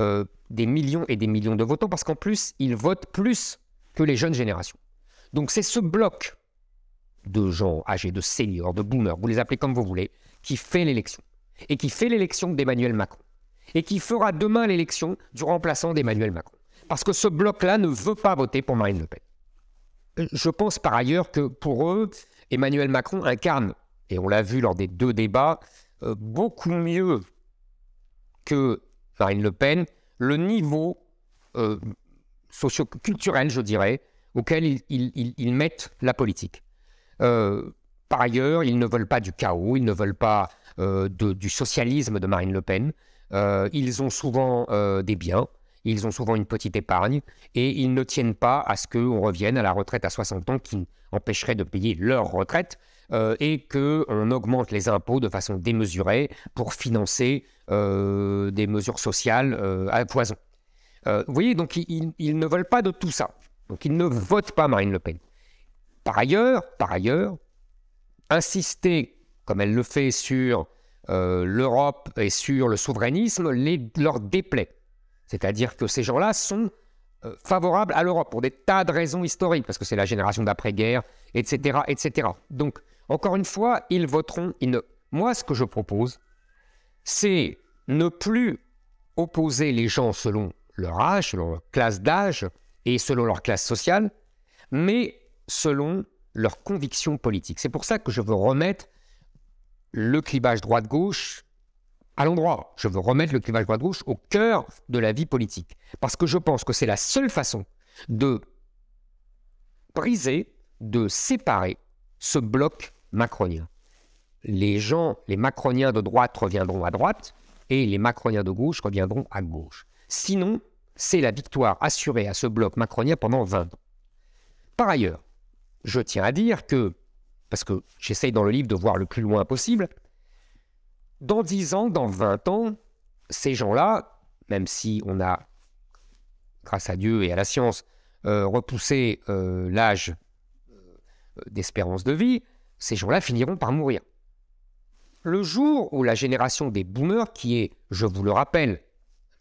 euh, des millions et des millions de votants, parce qu'en plus, ils votent plus que les jeunes générations. Donc c'est ce bloc de gens âgés, de seniors, de boomers, vous les appelez comme vous voulez, qui fait l'élection. Et qui fait l'élection d'Emmanuel Macron. Et qui fera demain l'élection du remplaçant d'Emmanuel Macron. Parce que ce bloc-là ne veut pas voter pour Marine Le Pen. Euh, Je pense par ailleurs que pour eux, Emmanuel Macron incarne, et on l'a vu lors des deux débats, euh, beaucoup mieux que Marine Le Pen, le niveau euh, socio-culturel, je dirais, auquel ils, mettent la politique. Euh, par ailleurs, ils ne veulent pas du chaos, ils ne veulent pas du socialisme de Marine Le Pen. Euh, ils ont souvent euh, des biens, ils ont souvent une petite épargne, et ils ne tiennent pas à ce qu'on revienne à la retraite à 60 ans qui empêcherait de payer leur retraite, euh, et qu'on augmente les impôts de façon démesurée pour financer des mesures sociales à poison. Vous voyez, donc ils- ils ne veulent pas de tout ça. Donc ils ne votent pas Marine Le Pen. Par ailleurs, par ailleurs, insister, comme elle le fait, sur euh, l'Europe et sur le souverainisme les, leur déplaît. C'est-à-dire que ces gens-là sont euh, favorables à l'Europe pour des tas de raisons historiques, parce que c'est la génération d'après-guerre, etc., etc. Donc, encore une fois, ils voteront. Moi, ce que je propose, c'est ne plus opposer les gens selon leur âge, selon leur classe d'âge et selon leur classe sociale, mais selon leurs convictions politiques. C'est pour ça que je veux remettre le clivage droite-gauche à l'endroit. Je veux remettre le clivage droite-gauche au cœur de la vie politique. Parce que je pense que c'est la seule façon de briser, de séparer ce bloc macronien. Les gens, les macroniens de droite reviendront à droite et les macroniens de gauche reviendront à gauche. Sinon, c'est la victoire assurée à ce bloc macronien pendant 20 ans. Par ailleurs, je tiens à dire que, parce que j'essaye dans le livre de voir le plus loin possible, dans 10 ans, dans 20 ans, ces gens-là, même si on a, grâce à Dieu et à la science, euh, repoussé euh, l'âge euh, d'espérance de vie, ces gens-là finiront par mourir. Le jour où la génération des boomers, qui est, je vous le rappelle,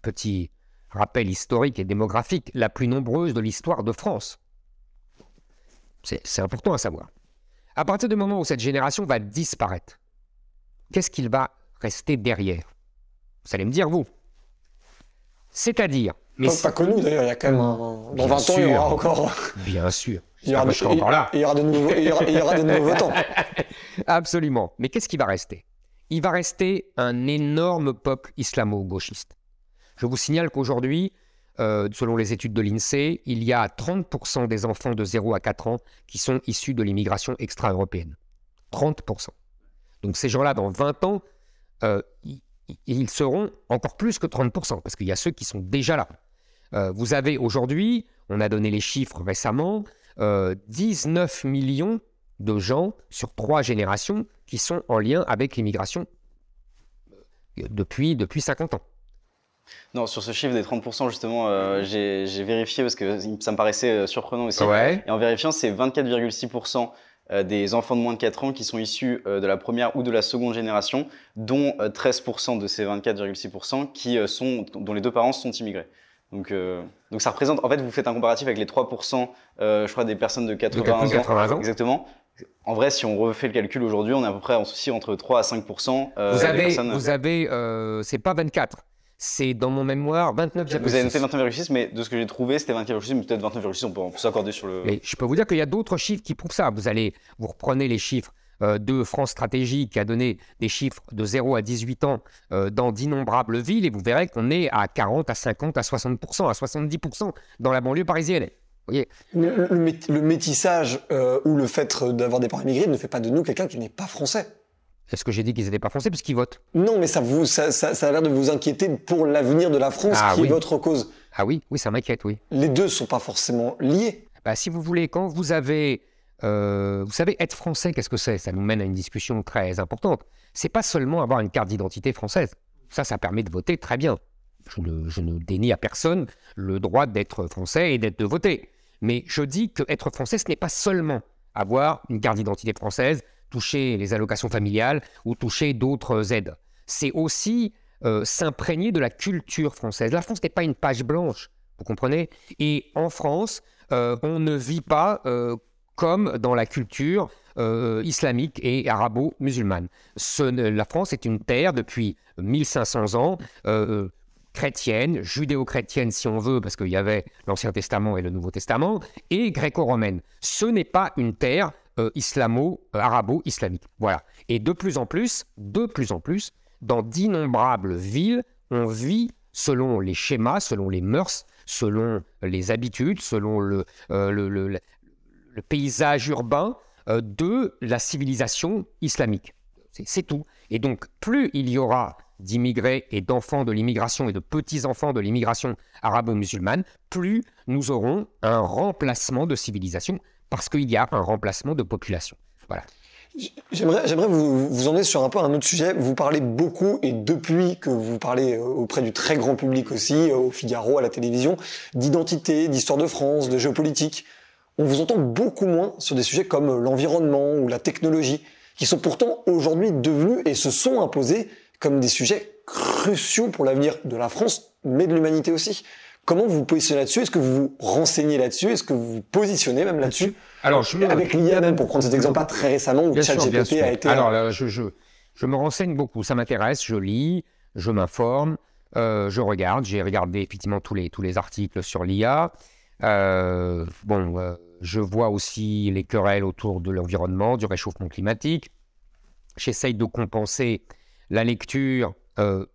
petit rappel historique et démographique, la plus nombreuse de l'histoire de France, c'est important à savoir. À partir du moment où cette génération va disparaître, qu'est-ce qu'il va rester derrière? Vous allez me dire, vous. C'est-à-dire. Mais pas, que nous d'ailleurs, il y a quand même un... Dans 20 ans, il y aura encore. Bien sûr. Il y aura, de, encore là. Il y aura de nouveaux, il y aura, il y aura de nouveaux votants. [laughs] Absolument. Mais qu'est-ce qui va rester? Il va rester un énorme peuple islamo-gauchiste. Je vous signale qu'aujourd'hui, euh, selon les études de l'INSEE, il y a 30% des enfants de 0 à 4 ans qui sont issus de l'immigration extra-européenne. 30%. Donc ces gens-là, dans 20 ans, euh, ils seront encore plus que 30%, parce qu'il y a ceux qui sont déjà là. Euh, vous avez aujourd'hui, on a donné les chiffres récemment, 19 millions de gens sur trois générations qui sont en lien avec l'immigration depuis, depuis 50 ans. Non, sur ce chiffre des 30%, justement, euh, j'ai vérifié parce que ça me paraissait euh, surprenant aussi. Et en vérifiant, c'est 24,6% euh, des enfants de moins de 4 ans qui sont issus de la première ou de la seconde génération, dont 13% de ces 24,6% qui sont, dont les deux parents sont immigrés. Donc, donc ça représente, en fait, vous faites un comparatif avec les 3%, je crois, des personnes de 80, de 80 ans. Exactement. En vrai, si on refait le calcul aujourd'hui, on est à peu près en souci entre 3 à 5 vous avez, vous avez, c'est pas 24, c'est dans mon mémoire 29,6. Vous avez noté 29,6, mais de ce que j'ai trouvé, c'était 24,6, mais peut-être 29,6, on peut, s'accorder sur le. je peux vous dire qu'il y a d'autres chiffres qui prouvent ça. Vous allez, vous reprenez les chiffres euh, de France Stratégie qui a donné des chiffres de 0 à 18 ans euh, dans d'innombrables villes et vous verrez qu'on est à 40, à 50, à 60%, à 70% dans la banlieue parisienne. Vous voyez? Le, métissage euh, ou le fait d'avoir des parents immigrés ne fait pas de nous quelqu'un qui n'est pas français. Est-ce que j'ai dit qu'ils n'étaient pas français parce qu'ils votent Non, mais ça, vous, ça, ça, a l'air de vous inquiéter pour l'avenir de la France ah qui est votre cause. Ah oui, oui, ça m'inquiète, oui. Les deux ne sont pas forcément liés. Bah, si vous voulez, quand vous avez... Euh, vous savez, être français, qu'est-ce que c'est? Ça nous mène à une discussion très importante. C'est pas seulement avoir une carte d'identité française. Ça, ça permet de voter très bien. Je ne, je ne dénie à personne le droit d'être français et d'être de voter. Mais je dis que être français, ce n'est pas seulement avoir une carte d'identité française, toucher les allocations familiales ou toucher d'autres aides. C'est aussi euh, s'imprégner de la culture française. La France n'est pas une page blanche, vous comprenez? Et en France, euh, on ne vit pas euh, comme dans la culture islamique et arabo-musulmane. La France est une terre depuis 1500 ans chrétienne, judéo-chrétienne si on veut, parce qu'il y avait l'Ancien Testament et le Nouveau Testament, et gréco-romaine. Ce n'est pas une terre euh, islamo-arabo-islamique. Voilà. Et de plus en plus, de plus en plus, dans d'innombrables villes, on vit selon les schémas, selon les mœurs, selon les habitudes, selon le, euh, paysage urbain euh, de la civilisation islamique. C'est tout. Et donc, plus il y aura d'immigrés et d'enfants de l'immigration et de petits-enfants de l'immigration arabo-musulmane, plus nous aurons un remplacement de civilisation parce qu'il y a un remplacement de population. Voilà. J'aimerais vous, vous emmener sur un peu un autre sujet. Vous parlez beaucoup, et depuis que vous parlez euh, auprès du très grand public aussi, euh, au Figaro, à la télévision, d'identité, d'histoire de France, de géopolitique. On vous entend beaucoup moins sur des sujets comme l'environnement ou la technologie, qui sont pourtant aujourd'hui devenus et se sont imposés comme des sujets cruciaux pour l'avenir de la France, mais de l'humanité aussi. Comment vous vous positionnez là-dessus? Est-ce que vous vous renseignez là-dessus? Est-ce que vous vous positionnez même là-dessus? Alors, je avec l'IA même, pour prendre cet exemple très récemment où ChatGPT a été... Alors, je, je, je, me renseigne beaucoup, ça m'intéresse, je lis, je m'informe, euh, je regarde. J'ai regardé effectivement tous les, tous les articles sur l'IA. Euh, bon, euh, je vois aussi les querelles autour de l'environnement, du réchauffement climatique. J'essaye de compenser la lecture euh,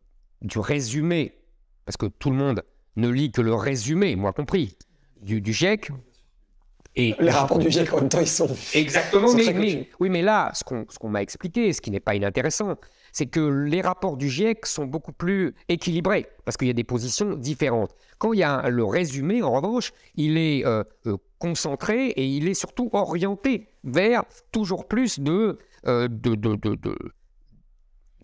du résumé, parce que tout le monde ne lit que le résumé, moi compris, du, du GIEC. Et Les rapports du GIEC, en même temps, ils sont. Exactement, sont mais, oui, mais là, ce qu'on m'a expliqué, ce qui n'est pas inintéressant, c'est que les rapports du GIEC sont beaucoup plus équilibrés, parce qu'il y a des positions différentes. Quand il y a le résumé, en revanche, il est euh, euh, concentré et il est surtout orienté vers toujours plus de, euh, de, de- de-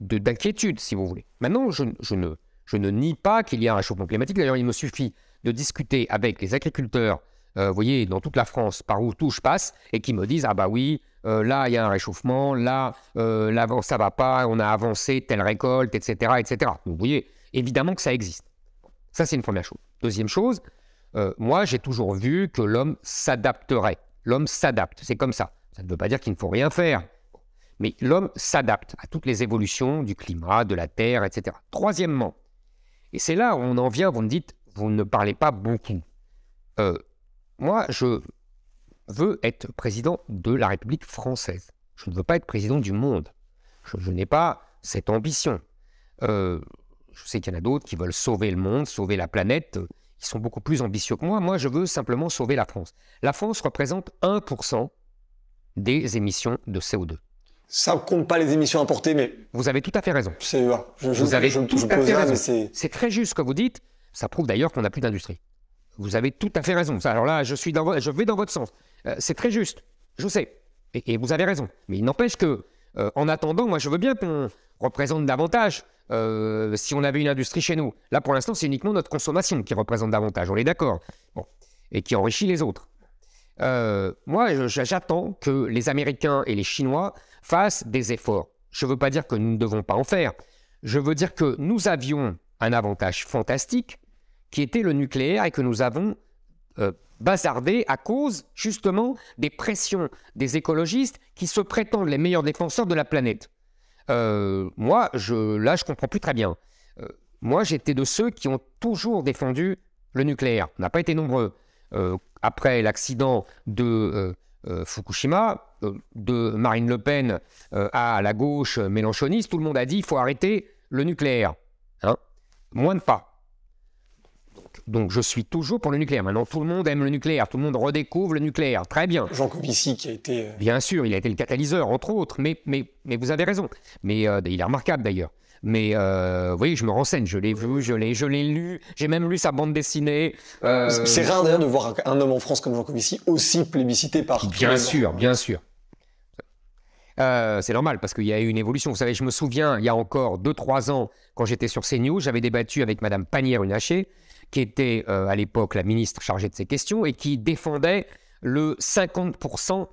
de- d'inquiétude, si vous voulez. Maintenant, je, je ne, je ne nie pas qu'il y a un réchauffement climatique. D'ailleurs, il me suffit de discuter avec les agriculteurs, euh, vous voyez, dans toute la France, par où tout je passe, et qui me disent Ah bah oui, euh, là, il y a un réchauffement, là, euh, là, ça va pas, on a avancé telle récolte, etc. etc. Donc, vous voyez, évidemment que ça existe. Ça, c'est une première chose. Deuxième chose, moi, j'ai toujours vu que l'homme s'adapterait. L'homme s'adapte, c'est comme ça. Ça ne veut pas dire qu'il ne faut rien faire. Mais l'homme s'adapte à toutes les évolutions du climat, de la Terre, etc. Troisièmement, et c'est là où on en vient, vous me dites, vous ne parlez pas beaucoup. Euh, moi, je veux être président de la République française. Je ne veux pas être président du monde. Je, n'ai pas cette ambition. Euh, je sais qu'il y en a d'autres qui veulent sauver le monde, sauver la planète. Ils sont beaucoup plus ambitieux que moi. Moi, je veux simplement sauver la France. La France représente 1% des émissions de CO2. Ça compte pas les émissions importées, mais Vous avez tout à fait raison. c'est. Je, je, Vous avez je, tout à fait raison. c'est. C'est très juste ce que vous dites. Ça prouve d'ailleurs qu'on n'a plus d'industrie. Vous avez tout à fait raison. Alors là, je, suis dans vo- je vais dans votre sens. Euh, c'est très juste. Je sais. Et, et vous avez raison. Mais il n'empêche que, euh, en attendant, moi, je veux bien qu'on représente davantage euh, si on avait une industrie chez nous. Là, pour l'instant, c'est uniquement notre consommation qui représente davantage. On est d'accord. Bon. Et qui enrichit les autres. Moi, j'attends que les Américains et les Chinois fassent des efforts. Je ne veux pas dire que nous ne devons pas en faire. Je veux dire que nous avions un avantage fantastique qui était le nucléaire et que nous avons euh, bazardé à cause justement des pressions des écologistes qui se prétendent les meilleurs défenseurs de la planète. Euh, moi, je, là, je comprends plus très bien. Euh, moi, j'étais de ceux qui ont toujours défendu le nucléaire. On n'a pas été nombreux. Après l'accident de euh, Fukushima, euh, de Marine Le Pen euh, à la gauche mélanchoniste, tout le monde a dit il faut arrêter le nucléaire. Hein Moins de pas. Donc, je suis toujours pour le nucléaire. Maintenant, tout le monde aime le nucléaire, tout le monde redécouvre le nucléaire. Très bien. Jean Covici qui a été. Bien sûr, il a été le catalyseur, entre autres, mais, mais, mais vous avez raison. Mais euh, il est remarquable d'ailleurs. Mais euh, vous voyez, je me renseigne, je l'ai vu, je l'ai, je l'ai lu, j'ai même lu sa bande dessinée. Euh, C'est rare d'ailleurs de voir un, homme en France comme Jean Covici aussi plébiscité par. Bien sûr, bien sûr. Euh, c'est normal parce qu'il y a eu une évolution. Vous savez, je me souviens, il y a encore 2-3 ans, quand j'étais sur CNews, j'avais débattu avec Madame Pannier-Runacher, qui était euh, à l'époque la ministre chargée de ces questions et qui défendait le 50%,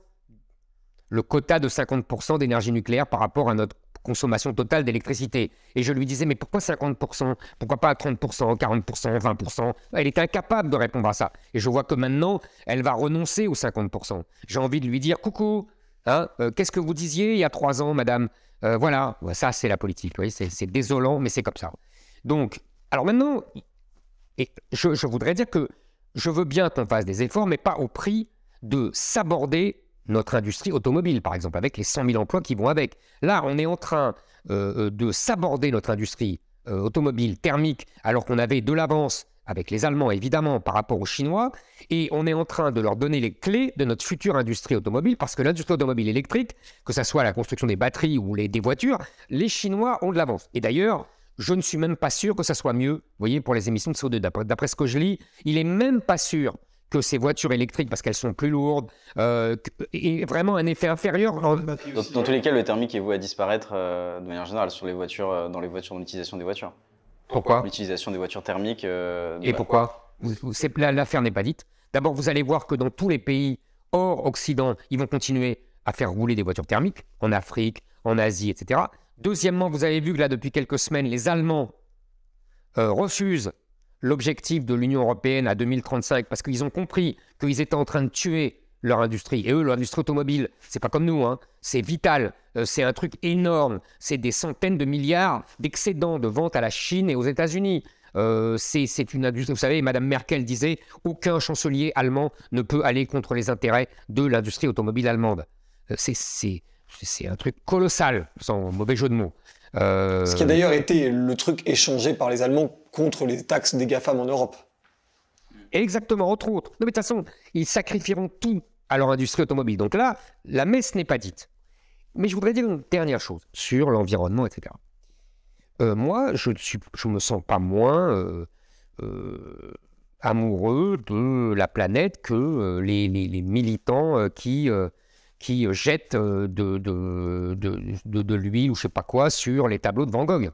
le quota de 50% d'énergie nucléaire par rapport à notre consommation totale d'électricité. Et je lui disais, mais pourquoi 50% Pourquoi pas 30%, 40%, 20% Elle était incapable de répondre à ça. Et je vois que maintenant, elle va renoncer aux 50%. J'ai envie de lui dire, coucou, hein, euh, qu'est-ce que vous disiez il y a trois ans, madame? Euh, Voilà, ça c'est la politique. c'est désolant, mais c'est comme ça. Donc, alors maintenant, et je voudrais dire que je veux bien qu'on fasse des efforts, mais pas au prix de s'aborder notre industrie automobile, par exemple, avec les 100 000 emplois qui vont avec. Là, on est en train euh, euh, de s'aborder notre industrie euh, automobile thermique, alors qu'on avait de l'avance avec les Allemands, évidemment, par rapport aux Chinois, et on est en train de leur donner les clés de notre future industrie automobile, parce que l'industrie automobile électrique, que ce soit la construction des batteries ou les, des voitures, les Chinois ont de l'avance. Et d'ailleurs, je ne suis même pas sûr que ça soit mieux, vous voyez, pour les émissions de CO2. D'après- ce que je lis, il est même pas sûr que ces voitures électriques, parce qu'elles sont plus lourdes, euh, aient vraiment un effet inférieur. Dans, dans tous les cas, le thermique est voué à disparaître euh, de manière générale sur les voitures, euh, dans les voitures, dans l'utilisation des voitures. Pourquoi? L'utilisation des voitures thermiques. euh, Et bah, pourquoi? L'affaire n'est pas dite. D'abord, vous allez voir que dans tous les pays hors Occident, ils vont continuer à faire rouler des voitures thermiques, en Afrique, en Asie, etc. Deuxièmement, vous avez vu que là, depuis quelques semaines, les Allemands refusent l'objectif de l'Union européenne à 2035 parce qu'ils ont compris qu'ils étaient en train de tuer leur industrie. Et eux, leur industrie automobile, c'est pas comme nous, hein. c'est vital, euh, c'est un truc énorme, c'est des centaines de milliards d'excédents de ventes à la Chine et aux États-Unis. Euh, c'est c'est une industrie, vous savez, Madame Merkel disait, aucun chancelier allemand ne peut aller contre les intérêts de l'industrie automobile allemande. Euh, c'est- c'est un truc colossal, sans mauvais jeu de mots. Euh, Ce qui a d'ailleurs été le truc échangé par les Allemands contre les taxes des GAFAM en Europe. Exactement, entre autres. Non, mais de toute façon, ils sacrifieront tout à leur industrie automobile. Donc là, la messe n'est pas dite. Mais je voudrais dire une dernière chose sur l'environnement, etc. Euh, moi, je ne me sens pas moins euh, euh, amoureux de la planète que les, les- les militants qui, qui euh, de, de, de, l'huile ou je sais pas quoi sur les tableaux de Van Gogh.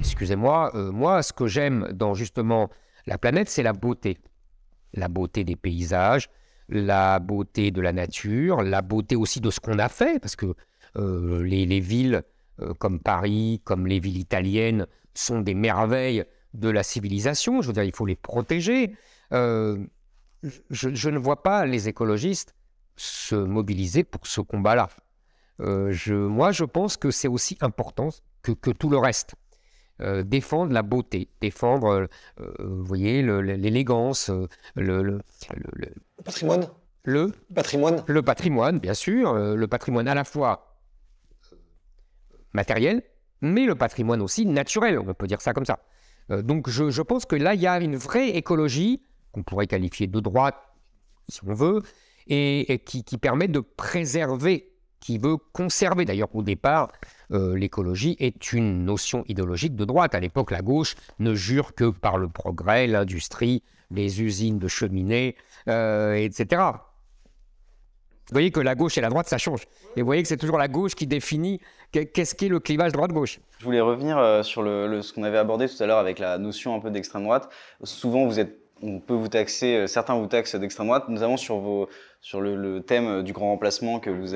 Excusez-moi, euh, moi, ce que j'aime dans justement la planète, c'est la beauté. La beauté des paysages, la beauté de la nature, la beauté aussi de ce qu'on a fait, parce que euh, les, les villes euh, comme Paris, comme les villes italiennes, sont des merveilles de la civilisation. Je veux dire, il faut les protéger. Euh, je, je ne vois pas les écologistes se mobiliser pour ce combat-là. Euh, je, moi, je pense que c'est aussi important que, que tout le reste. Euh, défendre la beauté, défendre, vous voyez, l'élégance, le, le, le- le- Le patrimoine le- patrimoine le patrimoine, bien sûr, le patrimoine à la fois matériel, mais le patrimoine aussi naturel, on peut dire ça comme ça. Euh, donc je, pense que là, il y a une vraie écologie, qu'on pourrait qualifier de droite, si on veut, et, qui permet de préserver, qui veut conserver. D'ailleurs, au départ, euh, l'écologie est une notion idéologique de droite. À l'époque, la gauche ne jure que par le progrès, l'industrie, les usines de cheminées, euh, etc. Vous voyez que la gauche et la droite, ça change. Et vous voyez que c'est toujours la gauche qui définit que- qu'est-ce qu'est le clivage droite-gauche. Je voulais revenir euh, sur ce qu'on avait abordé tout à l'heure avec la notion un peu d'extrême droite. Souvent, on peut vous taxer, euh, certains vous taxent d'extrême droite, notamment sur, sur le, thème du grand remplacement que vous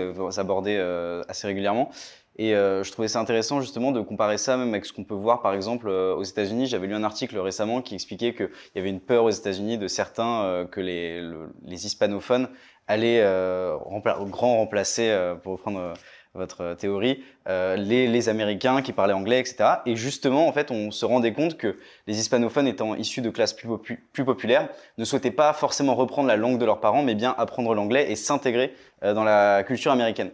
euh, assez régulièrement. Et euh, je trouvais ça intéressant justement de comparer ça même avec ce qu'on peut voir par exemple euh, aux États-Unis. J'avais lu un article récemment qui expliquait qu'il y avait une peur aux États-Unis de certains euh, que les, le- les hispanophones allaient euh, rempla- grand remplacer, euh, pour reprendre euh, votre théorie, euh, les, les Américains qui parlaient anglais, etc. Et justement, en fait, on se rendait compte que les hispanophones étant issus de classes plus, popu- plus populaires ne souhaitaient pas forcément reprendre la langue de leurs parents, mais bien apprendre l'anglais et s'intégrer euh, dans la culture américaine.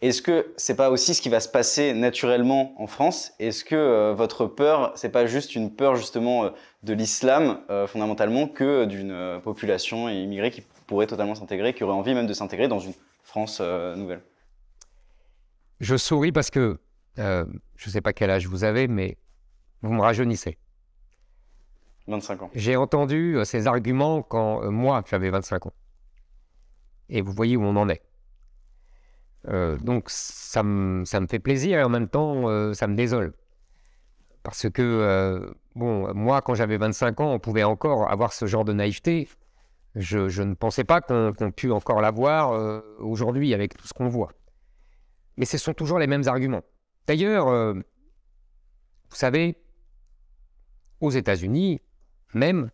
Est-ce que c'est pas aussi ce qui va se passer naturellement en France? Est-ce que votre peur, c'est pas juste une peur justement de l'islam fondamentalement que d'une population immigrée qui pourrait totalement s'intégrer, qui aurait envie même de s'intégrer dans une France euh, nouvelle Je souris parce que euh, je ne sais pas quel âge vous avez, mais vous me rajeunissez. 25 ans. J'ai entendu euh, ces arguments quand moi, j'avais 25 ans. Et vous voyez où on en est. Euh, donc ça me, ça me fait plaisir et en même temps, euh, ça me désole. Parce que, euh, bon, moi, quand j'avais 25 ans, on pouvait encore avoir ce genre de naïveté. Je, ne pensais pas qu'on qu'on pût encore l'avoir euh, aujourd'hui avec tout ce qu'on voit. Mais ce sont toujours les mêmes arguments. D'ailleurs, euh, vous savez, aux États-Unis, même,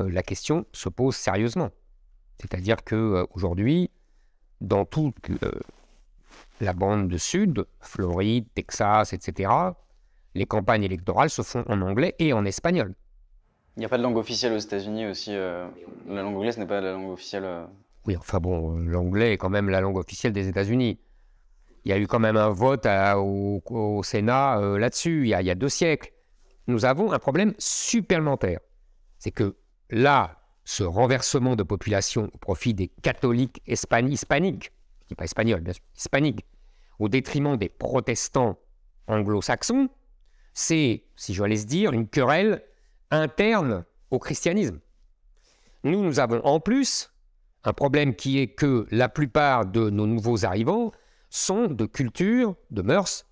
euh, la question se pose sérieusement. C'est-à-dire qu'aujourd'hui, dans toute euh, la bande de Sud, Floride, Texas, etc., les campagnes électorales se font en anglais et en espagnol. Il n'y a pas de langue officielle aux États-Unis aussi. euh, la langue anglaise n'est pas la langue officielle. euh. Oui, enfin bon, l'anglais est quand même la langue officielle des États-Unis. Il y a eu quand même un vote au, Sénat euh, là-dessus, il, y a- deux siècles. Nous avons un problème supplémentaire. C'est que là, ce renversement de population au profit des catholiques hispaniques, je dis pas espagnols, bien sûr, hispaniques, au détriment des protestants anglo-saxons, c'est, si je laisse dire, une querelle interne au christianisme. Nous, nous avons en plus un problème qui est que la plupart de nos nouveaux arrivants sont de culture, de mœurs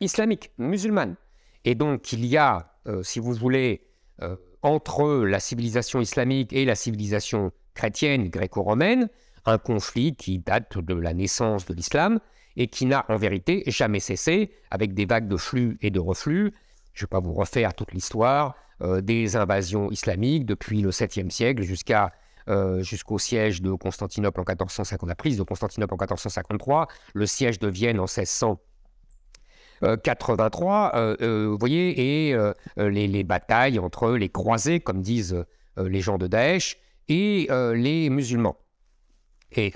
islamiques, musulmanes. Et donc, il y a, euh, si vous voulez, euh, entre la civilisation islamique et la civilisation chrétienne gréco-romaine, un conflit qui date de la naissance de l'islam et qui n'a en vérité jamais cessé, avec des vagues de flux et de reflux, Je ne vais pas vous refaire toute l'histoire euh, des invasions islamiques depuis le 7e siècle jusqu'à euh, jusqu'au siège de Constantinople en 1450, la prise de Constantinople en 1453, le siège de Vienne en 1683, vous voyez, et les, les, batailles entre les croisés, comme disent les gens de Daesh, et les musulmans, et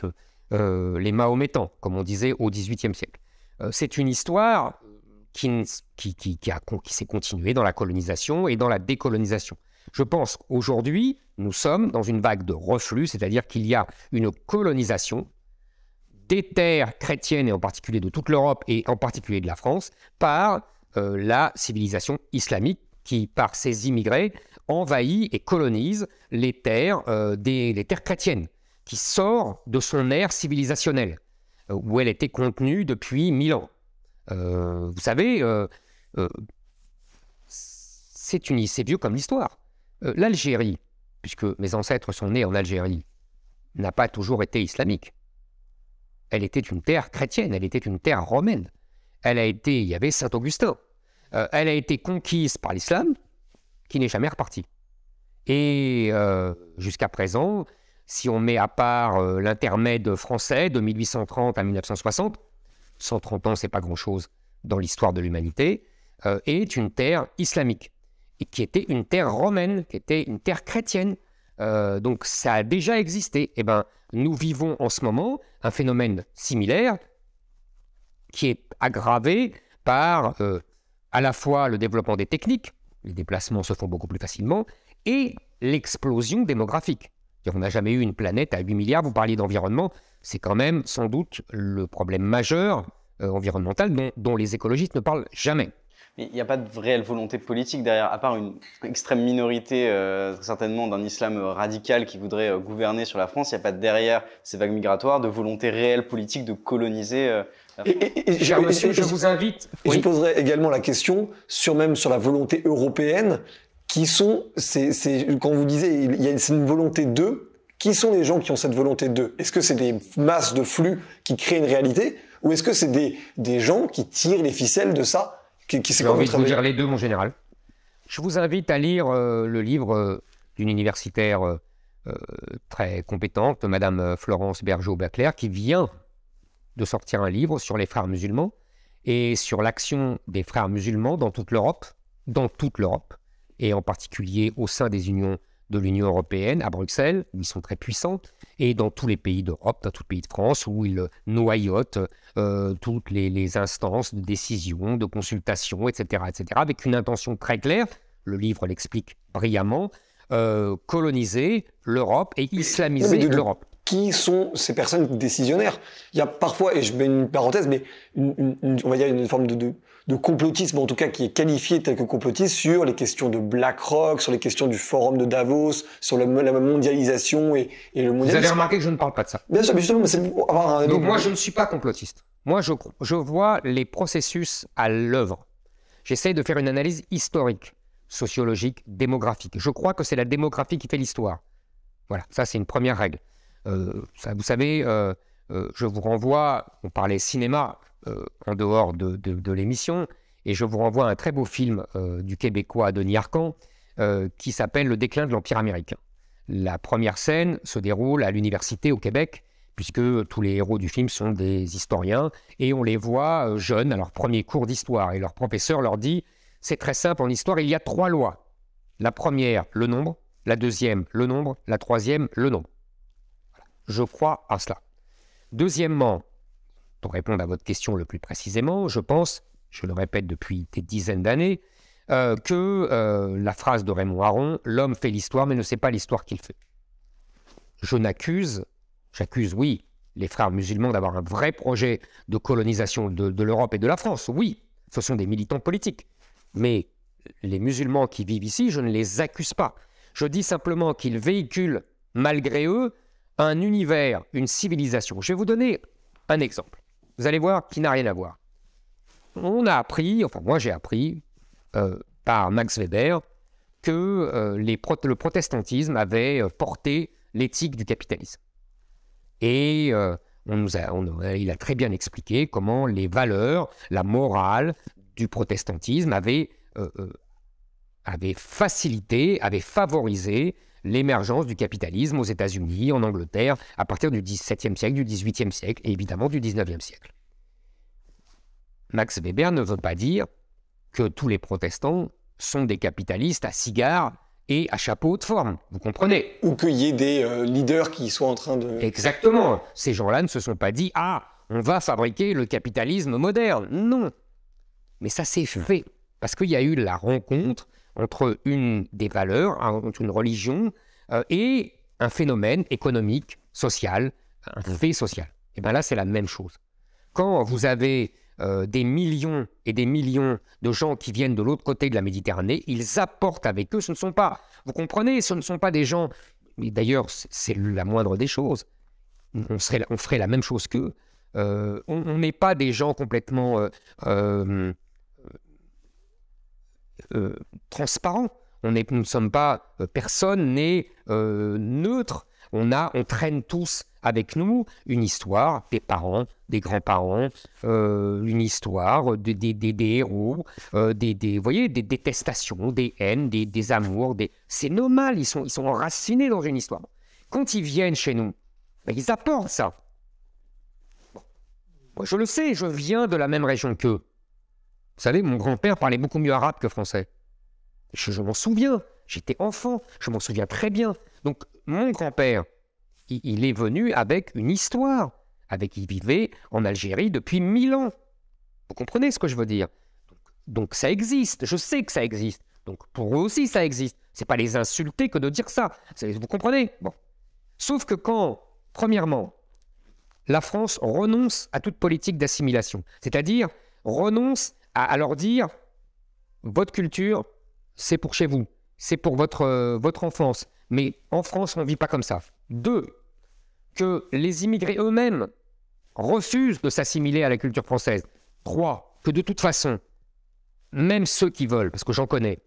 les mahométans, comme on disait au XVIIIe siècle. C'est une histoire qui, s'est continuée dans la colonisation et dans la décolonisation. Je pense qu'aujourd'hui, nous sommes dans une vague de reflux, c'est-à-dire qu'il y a une colonisation des terres chrétiennes, et en particulier de toute l'Europe et en particulier de la France, par euh, la civilisation islamique qui, par ses immigrés, envahit et colonise les terres, euh, des, terres chrétiennes, qui sort de son ère civilisationnelle, euh, où elle était contenue depuis mille ans. Vous savez, c'est vieux comme l'histoire. L'Algérie, puisque mes ancêtres sont nés en Algérie, n'a pas toujours été islamique. Elle était une terre chrétienne, elle était une terre romaine. Elle a été, il y avait Saint Augustin. Euh, elle a été conquise par l'islam, qui n'est jamais reparti. Et euh, jusqu'à présent, si on met à part euh, l'intermède français de 1830 à 1960, 130 ans, c'est pas grand-chose dans l'histoire de l'humanité, est une terre islamique et qui était une terre romaine, qui était une terre chrétienne. Euh, donc ça a déjà existé. Eh ben, nous vivons en ce moment un phénomène similaire qui est aggravé par euh, à la fois le développement des techniques, les déplacements se font beaucoup plus facilement, et l'explosion démographique. On n'a jamais eu une planète à 8 milliards, vous parliez d'environnement, c'est quand même sans doute le problème majeur euh, environnemental dont, dont les écologistes ne parlent jamais il n'y a pas de réelle volonté politique derrière, à part une extrême minorité, euh, certainement, d'un islam radical qui voudrait euh, gouverner sur la France. Il n'y a pas derrière ces vagues migratoires de volonté réelle politique de coloniser. Euh, et, je vous invite. Et je poserai également la question sur même sur la volonté européenne, qui sont, c'est, quand vous disiez, il y a c'est une volonté d'eux. Qui sont les gens qui ont cette volonté d'eux? Est-ce que c'est des masses de flux qui créent une réalité, ou est-ce que c'est des, des gens qui tirent les ficelles de ça j'ai envie de vous dire les deux, mon général. Je vous invite à lire euh, le livre euh, d'une universitaire euh, très compétente, Madame Florence Bergeau-Baclair, qui vient de sortir un livre sur les frères musulmans et sur l'action des frères musulmans dans toute l'Europe, dans toute l'Europe, et en particulier au sein des unions de l'Union européenne à Bruxelles, où ils sont très puissants, et dans tous les pays d'Europe, dans tous les pays de France, où ils noyotent euh, toutes les, instances de décision, de consultation, etc., etc., avec une intention très claire, le livre l'explique brillamment, euh, coloniser l'Europe et islamiser l'Europe qui sont ces personnes décisionnaires? Il y a parfois, et je mets une parenthèse, mais on va dire une forme de, de complotisme, en tout cas qui est qualifié tel que complotiste, sur les questions de BlackRock, sur les questions du forum de Davos, sur la, mondialisation et, le mondialisme. Vous avez remarqué que je ne parle pas de ça. Bien sûr, mais justement, c'est avoir un... Donc moi, je ne suis pas complotiste. Moi, je, je vois les processus à l'œuvre. J'essaie de faire une analyse historique, sociologique, démographique. Je crois que c'est la démographie qui fait l'histoire. Voilà, ça c'est une première règle. Euh, ça, vous savez, euh, euh, je vous renvoie, on parlait cinéma, en dehors de, l'émission. Et je vous renvoie à un très beau film euh, du Québécois Denis Arcan euh, qui s'appelle Le déclin de l'Empire américain. La première scène se déroule à l'université au Québec, puisque tous les héros du film sont des historiens, et on les voit jeunes à leur premier cours d'histoire. Et leur professeur leur dit, c'est très simple, en histoire, il y a trois lois. La première, le nombre. La deuxième, le nombre. La troisième, le nombre. Je crois à cela. Deuxièmement, pour répondre à votre question le plus précisément, je pense, je le répète depuis des dizaines d'années, euh, que euh, la phrase de Raymond Aron, l'homme fait l'histoire mais ne sait pas l'histoire qu'il fait. Je n'accuse, j'accuse, oui, les frères musulmans d'avoir un vrai projet de colonisation de, de l'Europe et de la France. Oui, ce sont des militants politiques. Mais les musulmans qui vivent ici, je ne les accuse pas. Je dis simplement qu'ils véhiculent, malgré eux, un univers, une civilisation. Je vais vous donner un exemple vous allez voir, qui n'a rien à voir. On a appris, enfin moi j'ai appris euh, par Max Weber que euh, le protestantisme avait euh, porté l'éthique du capitalisme. Et il a très bien expliqué comment les valeurs, la morale du protestantisme avaient avait facilité, avait favorisé l'émergence du capitalisme aux États-Unis, en Angleterre, à partir du XVIIe siècle, du XVIIIe siècle et évidemment du XIXe siècle. Max Weber ne veut pas dire que tous les protestants sont des capitalistes à cigares et à chapeau de forme. Vous comprenez? Ou qu'il y ait des euh, leaders qui soient en train de... Exactement. Ces gens-là ne se sont pas dit Ah, on va fabriquer le capitalisme moderne. Non. Mais ça s'est fait. Parce qu'il y a eu la rencontre entre une des valeurs, entre une religion euh, et un phénomène économique, social, un fait social. Et bien là, c'est la même chose. Quand vous avez euh, des millions et des millions de gens qui viennent de l'autre côté de la Méditerranée, ils apportent avec eux, ce ne sont pas, vous comprenez, ce ne sont pas des gens, mais d'ailleurs c'est la moindre des choses, on, serait, on ferait la même chose qu'eux, euh, on n'est pas des gens complètement euh, transparents, on est, nous ne sommes pas, personne n'est neutre, on, a, on traîne tous avec nous une histoire des parents, des grands-parents, euh, une histoire des, des, des, héros, euh, des, des, voyez, des détestations, des haines, des, des amours. Des... C'est normal, ils sont, ils sont enracinés dans une histoire. Quand ils viennent chez nous, ben, ils apportent ça. Moi, je le sais, je viens de la même région qu'eux. Vous savez, mon grand-père parlait beaucoup mieux arabe que français. Je, m'en souviens, j'étais enfant, je m'en souviens très bien. Donc, mon grand-père, il est venu avec une histoire, avec il vivait en Algérie depuis mille ans. Vous comprenez ce que je veux dire? Donc, ça existe, je sais que ça existe. Donc pour eux aussi ça existe. C'est pas les insulter que de dire ça. Vous comprenez? Bon. Sauf que quand, premièrement, la France renonce à toute politique d'assimilation, c'est-à-dire renonce à, leur dire votre culture, c'est pour chez vous, c'est pour votre, euh, votre enfance. Mais en France, on ne vit pas comme ça. Deux, que les immigrés eux-mêmes refusent de s'assimiler à la culture française. Trois, que de toute façon, même ceux qui veulent, parce que j'en connais,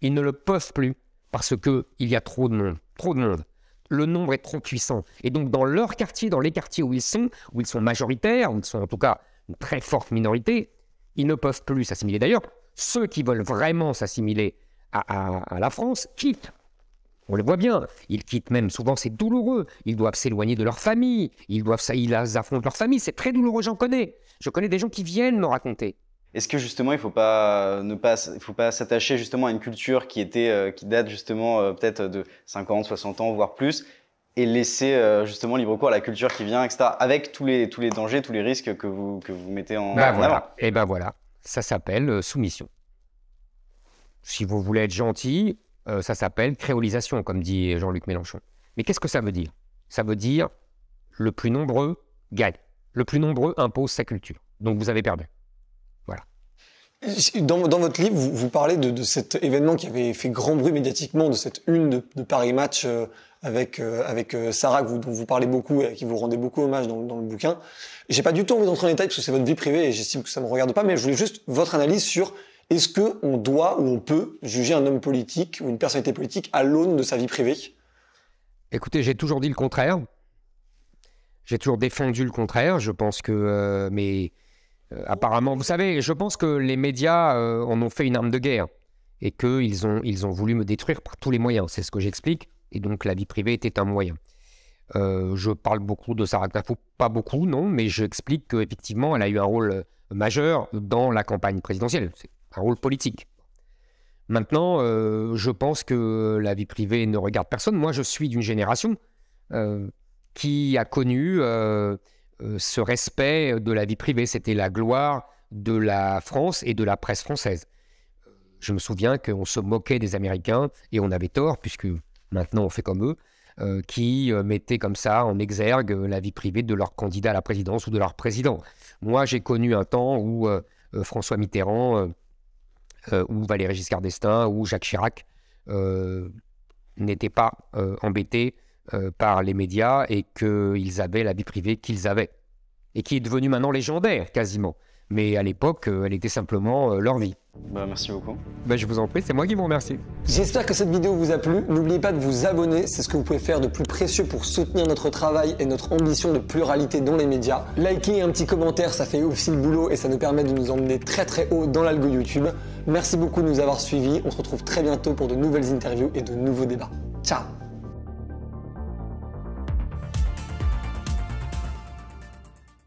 ils ne le peuvent plus parce qu'il y a trop de monde, trop de monde. Le nombre est trop puissant. Et donc dans leur quartier, dans les quartiers où ils sont, où ils sont majoritaires, où ils sont en tout cas une très forte minorité, ils ne peuvent plus s'assimiler. D'ailleurs, ceux qui veulent vraiment s'assimiler à, la France quittent on le voit bien. Ils quittent même, souvent c'est douloureux. Ils doivent s'éloigner de leur famille. Ils doivent, ils affrontent leur famille. C'est très douloureux, j'en connais. Je connais des gens qui viennent me raconter. Est-ce que justement il ne faut pas s'attacher justement à une culture qui était euh, qui date justement euh, peut-être de 50, 60 ans voire plus et laisser euh, justement libre cours à la culture qui vient etc avec tous les tous les dangers tous les risques que vous que vous mettez en, ben voilà. Et ben voilà ça s'appelle soumission. Si vous voulez être gentil, euh, ça s'appelle créolisation, comme dit Jean-Luc Mélenchon. Mais qu'est-ce que ça veut dire? Ça veut dire le plus nombreux gagne. Le plus nombreux impose sa culture. Donc vous avez perdu. Dans, votre livre, vous, parlez de, cet événement qui avait fait grand bruit médiatiquement, de cette une de, Paris Match euh, avec, euh, avec Sarah, dont vous parlez beaucoup et qui vous rendez beaucoup hommage dans, le bouquin. J'ai pas du tout envie d'entrer en détail parce que c'est votre vie privée et j'estime que ça me regarde pas, mais je voulais juste votre analyse sur est-ce qu'on doit ou on peut juger un homme politique ou une personnalité politique à l'aune de sa vie privée? Écoutez, j'ai toujours dit le contraire. J'ai toujours défendu le contraire. Je pense que, euh, mais euh, apparemment, vous savez, je pense que les médias euh, en ont fait une arme de guerre et qu'ils ont, ils ont voulu me détruire par tous les moyens. C'est ce que j'explique. Et donc, la vie privée était un moyen. je parle beaucoup de Sarah Knafou, pas beaucoup, non, mais j'explique qu'effectivement, elle a eu un rôle majeur dans la campagne présidentielle un rôle politique. Maintenant, euh, je pense que la vie privée ne regarde personne. Moi, je suis d'une génération euh, qui a connu euh, ce respect de la vie privée. C'était la gloire de la France et de la presse française. Je me souviens qu'on se moquait des Américains, et on avait tort, puisque maintenant on fait comme eux, qui mettaient comme ça en exergue la vie privée de leur candidat à la présidence ou de leur président. Moi, j'ai connu un temps où François Mitterrand euh, ou Valéry Giscard d'Estaing ou Jacques Chirac euh, n'étaient pas euh, par les médias et qu'ils avaient la vie privée qu'ils avaient et qui est devenue maintenant légendaire quasiment. Mais à l'époque, elle était simplement leur vie. Bah, merci beaucoup. Bah, je vous en prie, c'est moi qui vous remercie. J'espère que cette vidéo vous a plu. N'oubliez pas de vous abonner, c'est ce que vous pouvez faire de plus précieux pour soutenir notre travail et notre ambition de pluralité dans les médias. Likez un petit commentaire, ça fait aussi le boulot et ça nous permet de nous emmener très très haut dans l'algo YouTube. Merci beaucoup de nous avoir suivis. On se retrouve très bientôt pour de nouvelles interviews et de nouveaux débats. Ciao